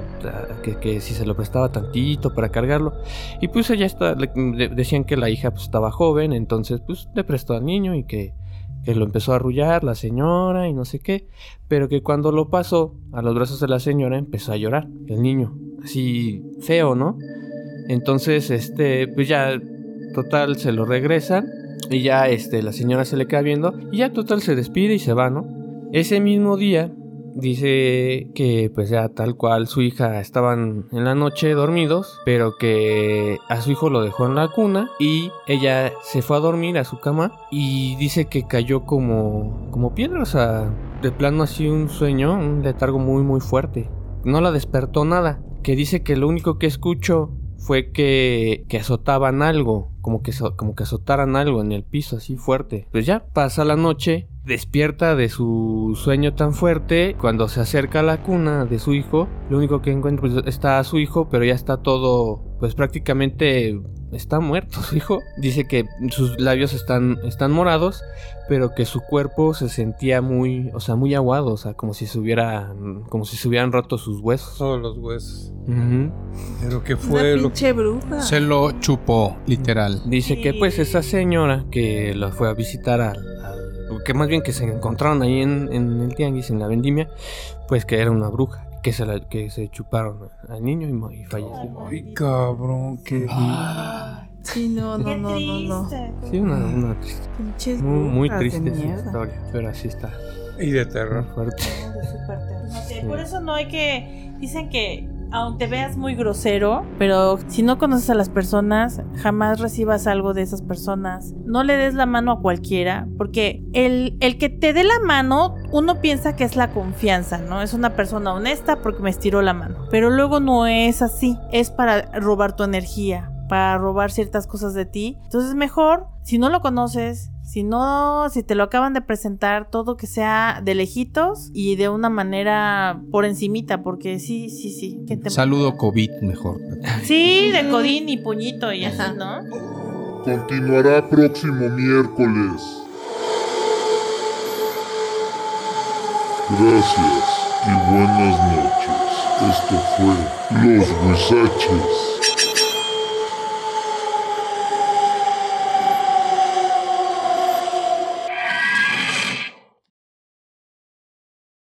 que, si se lo prestaba tantito para cargarlo. Y pues ella está, decían que la hija pues estaba joven, entonces pues le prestó al niño y que, que lo empezó a arrullar la señora y no sé qué. Pero que cuando lo pasó a los brazos de la señora empezó a llorar el niño. Así feo, ¿no? Entonces, este, pues ya, total, se lo regresan. Y ya, este, la señora se le queda viendo. Y ya, total, se despide y se va, ¿no? Ese mismo día, dice que, pues ya, tal cual, su hija estaban en la noche dormidos. Pero que a su hijo lo dejó en la cuna. Y ella se fue a dormir a su cama. Y dice que cayó como, como piedra, o sea, de plano así un sueño, un letargo muy, muy fuerte. No la despertó nada. Que dice que lo único que escuchó fue que, que azotaban algo, como que, como que azotaran algo en el piso así fuerte. Pues ya pasa la noche, despierta de su sueño tan fuerte, cuando se acerca a la cuna de su hijo, lo único que encuentra pues, está su hijo, pero ya está todo, pues prácticamente está muerto su hijo. Dice que sus labios están, están morados, pero que su cuerpo se sentía muy, o sea, muy aguado, o sea, como si se hubiera, como si se hubieran roto sus huesos. todos los huesos. Pero qué Una fue lo pinche bruja. Se lo chupó, literal. Dice que pues esa señora que la fue a visitar al, al- que más bien que se encontraron ahí en, en el tianguis, en la vendimia, pues que era una bruja, que se la, que se chuparon al niño y, falleció. Ay, cabrón, qué. Sí, no, no, no, no, no. Sí, una, una triste, muy, muy triste esa historia, pero así está, Y de muy terror. fuerte. No sé, Por eso no hay que. Dicen que aunque veas muy grosero, pero si no conoces a las personas, jamás recibas algo de esas personas. No le des la mano a cualquiera, porque el, el que te dé la mano, uno piensa que es la confianza, ¿no? Es una persona honesta porque me estiró la mano. Pero luego no es así, es para robar tu energía, para robar ciertas cosas de ti. Entonces mejor, si no lo conoces, si no, si te lo acaban de presentar, todo que sea de lejitos y de una manera por encimita, porque sí, sí, sí. que te- Saludo COVID mejor. Sí, de codín y puñito y así, ¿no? Continuará próximo miércoles. Gracias y buenas noches. Esto fue Los Huizaches.